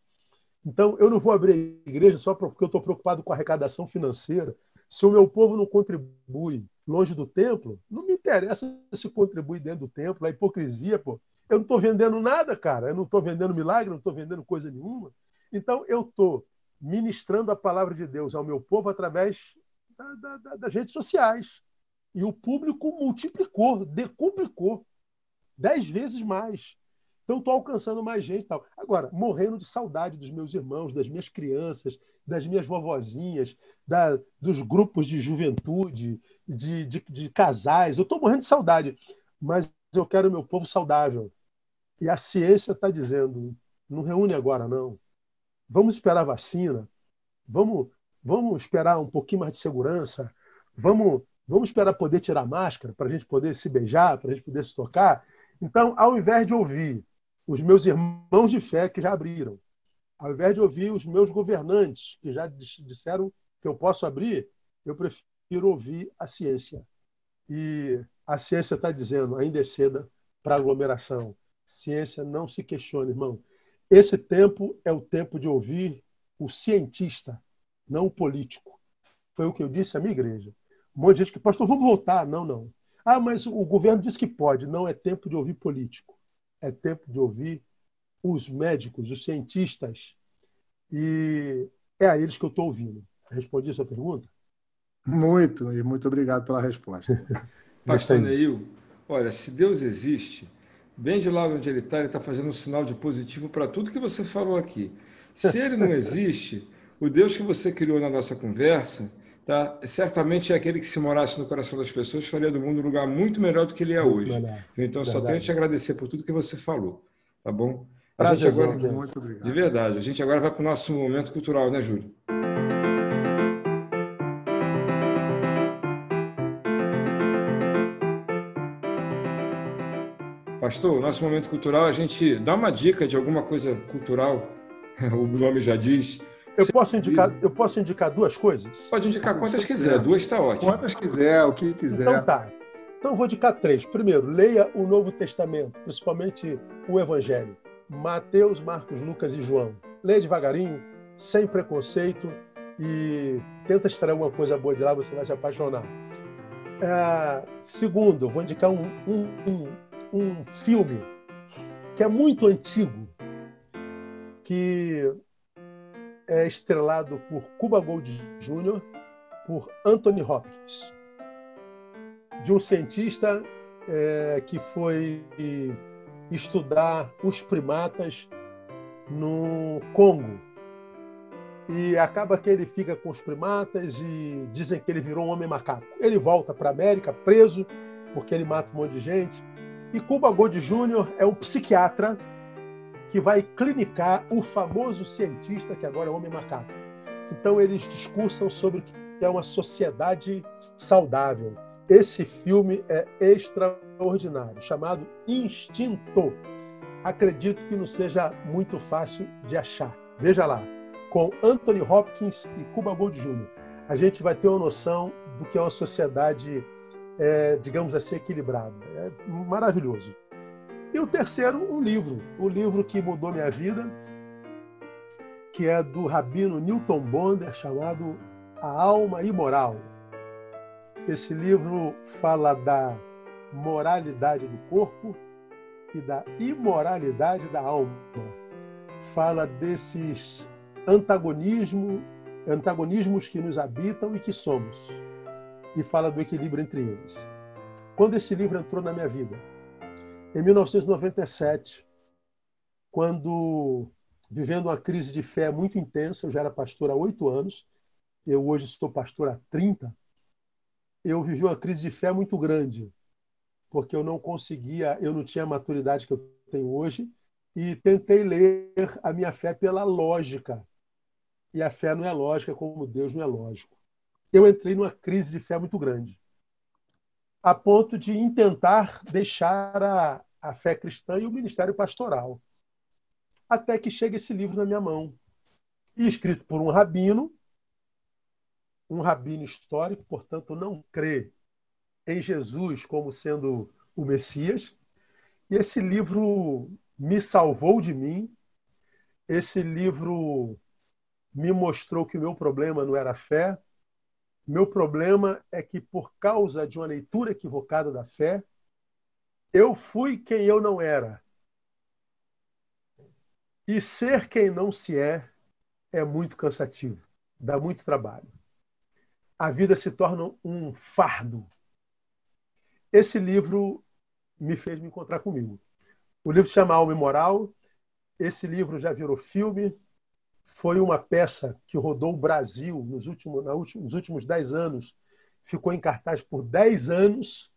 [SPEAKER 3] Então, eu não vou abrir a igreja só porque eu estou preocupado com a arrecadação financeira. Se o meu povo não contribui longe do templo, não me interessa se contribui dentro do templo. A hipocrisia, pô, eu não estou vendendo nada, cara. Eu não estou vendendo milagre, não estou vendendo coisa nenhuma. Então, eu estou ministrando a palavra de Deus ao meu povo através da, da, da, das redes sociais. E o público multiplicou, decuplicou. Dez vezes mais. Então, estou alcançando mais gente. Tal. Agora, morrendo de saudade dos meus irmãos, das minhas crianças, das minhas vovozinhas, da, dos grupos de juventude, de, de, de casais. Eu estou morrendo de saudade. Mas eu quero meu povo saudável. E a ciência está dizendo: não reúne agora, não. Vamos esperar a vacina, vamos, vamos esperar um pouquinho mais de segurança, vamos, vamos esperar poder tirar máscara para a gente poder se beijar, para a gente poder se tocar. Então, ao invés de ouvir os meus irmãos de fé que já abriram, ao invés de ouvir os meus governantes que já disseram que eu posso abrir, eu prefiro ouvir a ciência. E a ciência está dizendo, ainda é cedo para aglomeração. Ciência não se questiona, irmão. Esse tempo é o tempo de ouvir o cientista, não o político. Foi o que eu disse à minha igreja. Um monte de gente que, pastor, vamos voltar. Não, não. Ah, mas o governo diz que pode. Não é tempo de ouvir político. É tempo de ouvir os médicos, os cientistas. E é a eles que eu estou ouvindo. Respondi a sua pergunta?
[SPEAKER 2] Muito, e muito obrigado pela resposta.
[SPEAKER 1] Pastor Neil, olha, se Deus existe, bem de lá onde ele está, ele está fazendo um sinal de positivo para tudo que você falou aqui. Se ele não existe, o Deus que você criou na nossa conversa, tá? certamente é aquele que, se morasse no coração das pessoas, faria do mundo um lugar muito melhor do que ele é hoje. Verdade. Então, só tenho a te agradecer por tudo que você falou. Tá bom?
[SPEAKER 3] A Prazer, gente agora, muito obrigado.
[SPEAKER 1] De verdade. A gente agora vai para o nosso momento cultural, né, Júlio? Pastor, nosso momento cultural, a gente dá uma dica de alguma coisa cultural, o nome já diz.
[SPEAKER 3] Eu posso, indicar, eu posso indicar duas coisas?
[SPEAKER 1] Pode indicar quantas quiser, quiser. duas está ótimo.
[SPEAKER 2] Quantas quiser, o que quiser.
[SPEAKER 3] Então tá. Então eu vou indicar três. Primeiro, leia o Novo Testamento, principalmente o Evangelho. Mateus, Marcos, Lucas e João. Leia devagarinho, sem preconceito e tenta extrair alguma coisa boa de lá, você vai se apaixonar. É, segundo, vou indicar um, um, um, um filme que é muito antigo, que é estrelado por Cuba Gold Jr., por Anthony Hopkins, de um cientista é, que foi estudar os primatas no Congo. E acaba que ele fica com os primatas e dizem que ele virou um homem macaco. Ele volta para a América preso, porque ele mata um monte de gente. E Cuba Gold Jr. é um psiquiatra que vai clinicar o famoso cientista que agora é homem macaco. Então eles discursam sobre o que é uma sociedade saudável. Esse filme é extraordinário, chamado Instinto. Acredito que não seja muito fácil de achar. Veja lá, com Anthony Hopkins e Cuba Gold Jr. A gente vai ter uma noção do que é uma sociedade, é, digamos assim, equilibrada. É maravilhoso. E o terceiro, um livro, o um livro que mudou minha vida, que é do rabino Newton Bonder, chamado A Alma Imoral. Esse livro fala da moralidade do corpo e da imoralidade da alma. Fala desses antagonismo, antagonismos que nos habitam e que somos. E fala do equilíbrio entre eles. Quando esse livro entrou na minha vida, em 1997, quando, vivendo uma crise de fé muito intensa, eu já era pastor há oito anos, eu hoje estou pastor há 30, eu vivi uma crise de fé muito grande, porque eu não conseguia, eu não tinha a maturidade que eu tenho hoje, e tentei ler a minha fé pela lógica. E a fé não é lógica como Deus não é lógico. Eu entrei numa crise de fé muito grande a ponto de intentar deixar a, a fé cristã e o ministério pastoral. Até que chega esse livro na minha mão, escrito por um rabino, um rabino histórico, portanto, não crê em Jesus como sendo o Messias. E esse livro me salvou de mim. Esse livro me mostrou que o meu problema não era a fé, meu problema é que, por causa de uma leitura equivocada da fé, eu fui quem eu não era. E ser quem não se é é muito cansativo, dá muito trabalho. A vida se torna um fardo. Esse livro me fez me encontrar comigo. O livro se chama Alma e Moral. Esse livro já virou filme, foi uma peça que rodou o Brasil nos últimos, nos últimos dez anos, ficou em cartaz por dez anos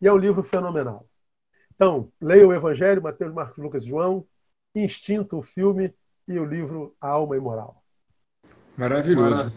[SPEAKER 3] e é um livro fenomenal. Então, leia o Evangelho, Mateus, Marcos, Lucas e João, Instinto, o filme e o livro A Alma Imoral.
[SPEAKER 1] Maravilhoso.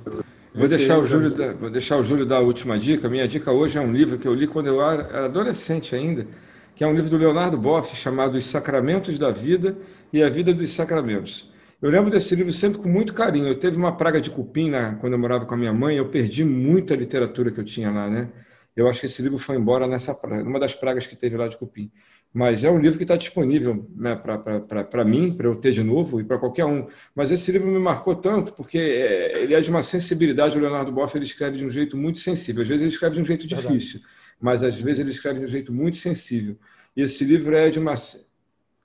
[SPEAKER 1] Vou deixar, o Júlio, vou deixar o Júlio dar a última dica. Minha dica hoje é um livro que eu li quando eu era adolescente ainda, que é um livro do Leonardo Boff chamado Os Sacramentos da Vida e a Vida dos Sacramentos. Eu lembro desse livro sempre com muito carinho. Eu teve uma praga de cupim na, quando eu morava com a minha mãe, eu perdi muita literatura que eu tinha lá, né? Eu acho que esse livro foi embora nessa praga, numa das pragas que teve lá de cupim. Mas é um livro que está disponível né, para mim, para eu ter de novo e para qualquer um. Mas esse livro me marcou tanto porque é, ele é de uma sensibilidade. O Leonardo Boff ele escreve de um jeito muito sensível. Às vezes ele escreve de um jeito difícil, mas às vezes ele escreve de um jeito muito sensível. E esse livro é de uma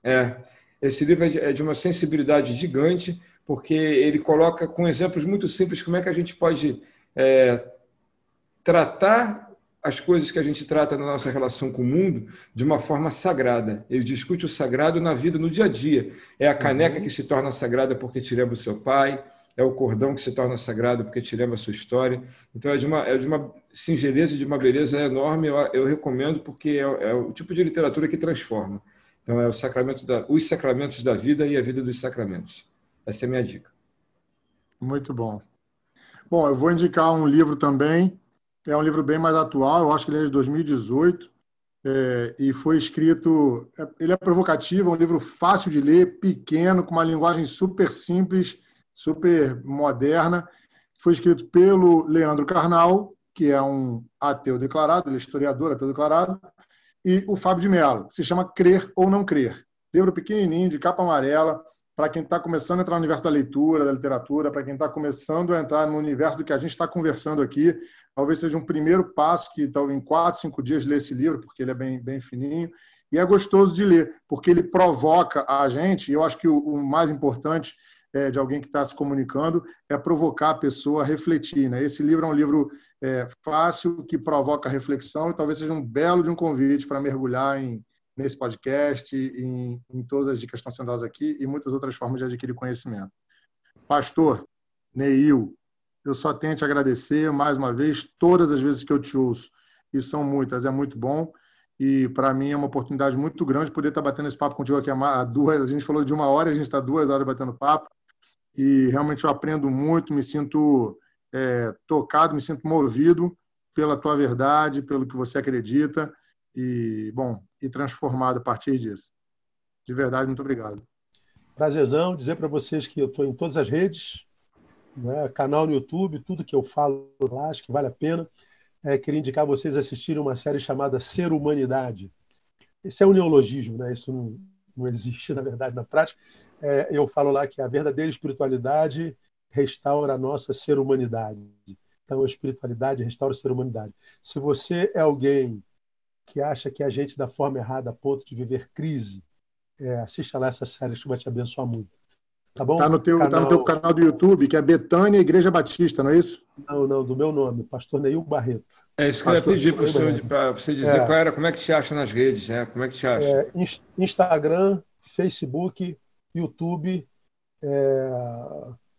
[SPEAKER 1] é, esse livro é de, é de uma sensibilidade gigante porque ele coloca com exemplos muito simples como é que a gente pode é, tratar as coisas que a gente trata na nossa relação com o mundo de uma forma sagrada. Ele discute o sagrado na vida, no dia a dia. É a caneca uhum. que se torna sagrada porque te lembra o seu pai, é o cordão que se torna sagrado porque te lembra a sua história. Então é de uma, é de uma singeleza, de uma beleza enorme. Eu, eu recomendo porque é, é, o tipo de literatura que transforma. Então é o sacramento da, os sacramentos da vida e a vida dos sacramentos. Essa é a minha dica.
[SPEAKER 2] Muito bom. Bom, eu vou indicar um livro também é um livro bem mais atual, eu acho que ele é de 2018, é, e foi escrito. É, ele é provocativo, é um livro fácil de ler, pequeno, com uma linguagem super simples, super moderna. Foi escrito pelo Leandro Carnal, que é um ateu declarado, ele é historiador, ateu declarado, e o Fábio de Mello. Se chama Crer ou Não Crer. Livro pequenininho, de capa amarela, para quem está começando a entrar no universo da leitura, da literatura, para quem está começando a entrar no universo do que a gente está conversando aqui, talvez seja um primeiro passo que talvez em quatro, cinco dias ler esse livro, porque ele é bem, bem fininho. E é gostoso de ler, porque ele provoca a gente, e eu acho que o, o mais importante é, de alguém que está se comunicando é provocar a pessoa a refletir. Né? Esse livro é um livro é, fácil, que provoca reflexão, e talvez seja um belo de um convite para mergulhar em, nesse podcast, em, em todas as dicas que estão sendo dadas aqui e muitas outras formas de adquirir conhecimento. Pastor Neil, eu só tenho te agradecer mais uma vez, todas as vezes que eu te ouço, e são muitas, é muito bom. E para mim é uma oportunidade muito grande poder estar batendo esse papo contigo aqui há duas. A gente falou de uma hora a gente está duas horas batendo papo. E realmente eu aprendo muito, me sinto é, tocado, me sinto movido pela tua verdade, pelo que você acredita e, bom, e transformado a partir disso. De verdade, muito obrigado.
[SPEAKER 3] Prazerzão dizer para vocês que eu estou em todas as redes, né, canal no YouTube, tudo que eu falo lá, acho que vale a pena. É, queria indicar vocês assistirem uma série chamada Ser Humanidade. Esse é um neologismo, né? isso não, não existe, na verdade, na prática. É, eu falo lá que a verdadeira espiritualidade restaura a nossa ser humanidade. Então, a espiritualidade restaura a ser humanidade. Se você é alguém que acha que a gente da forma errada a ponto de viver crise, é, assista lá essa série que vai te abençoar muito. Tá bom?
[SPEAKER 2] Tá no teu, canal... tá no teu canal do YouTube, que é Betânia Igreja Batista, não é isso?
[SPEAKER 3] Não, não, do meu nome, Pastor Neil Barreto.
[SPEAKER 1] É isso que Pastor eu ia pedir para você dizer é. era, como é que te acha nas redes, né? Como é que te acha? É,
[SPEAKER 3] Instagram, Facebook, YouTube, é,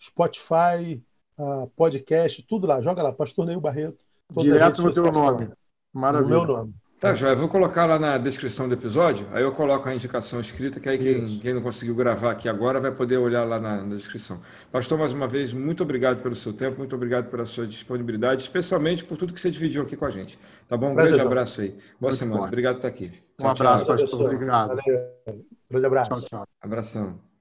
[SPEAKER 3] Spotify, uh, podcast, tudo lá. Joga lá, Pastor Neil Barreto.
[SPEAKER 2] Direto no teu nome. Maravilha.
[SPEAKER 3] No meu nome.
[SPEAKER 1] Tá, Joia. Vou colocar lá na descrição do episódio, aí eu coloco a indicação escrita, que aí quem, quem, não conseguiu gravar aqui agora vai poder olhar lá na, na, descrição. Pastor, mais uma vez, muito obrigado pelo seu tempo, muito obrigado pela sua disponibilidade, especialmente por tudo que você dividiu aqui com a gente. Tá bom? Um grande abraço aí. Boa muito semana. Bom. Obrigado por estar aqui.
[SPEAKER 2] Tchau, um abraço, tchau. pastor. Obrigado.
[SPEAKER 3] Valeu. Grande abraço.
[SPEAKER 2] Tchau, tchau.
[SPEAKER 1] Abração.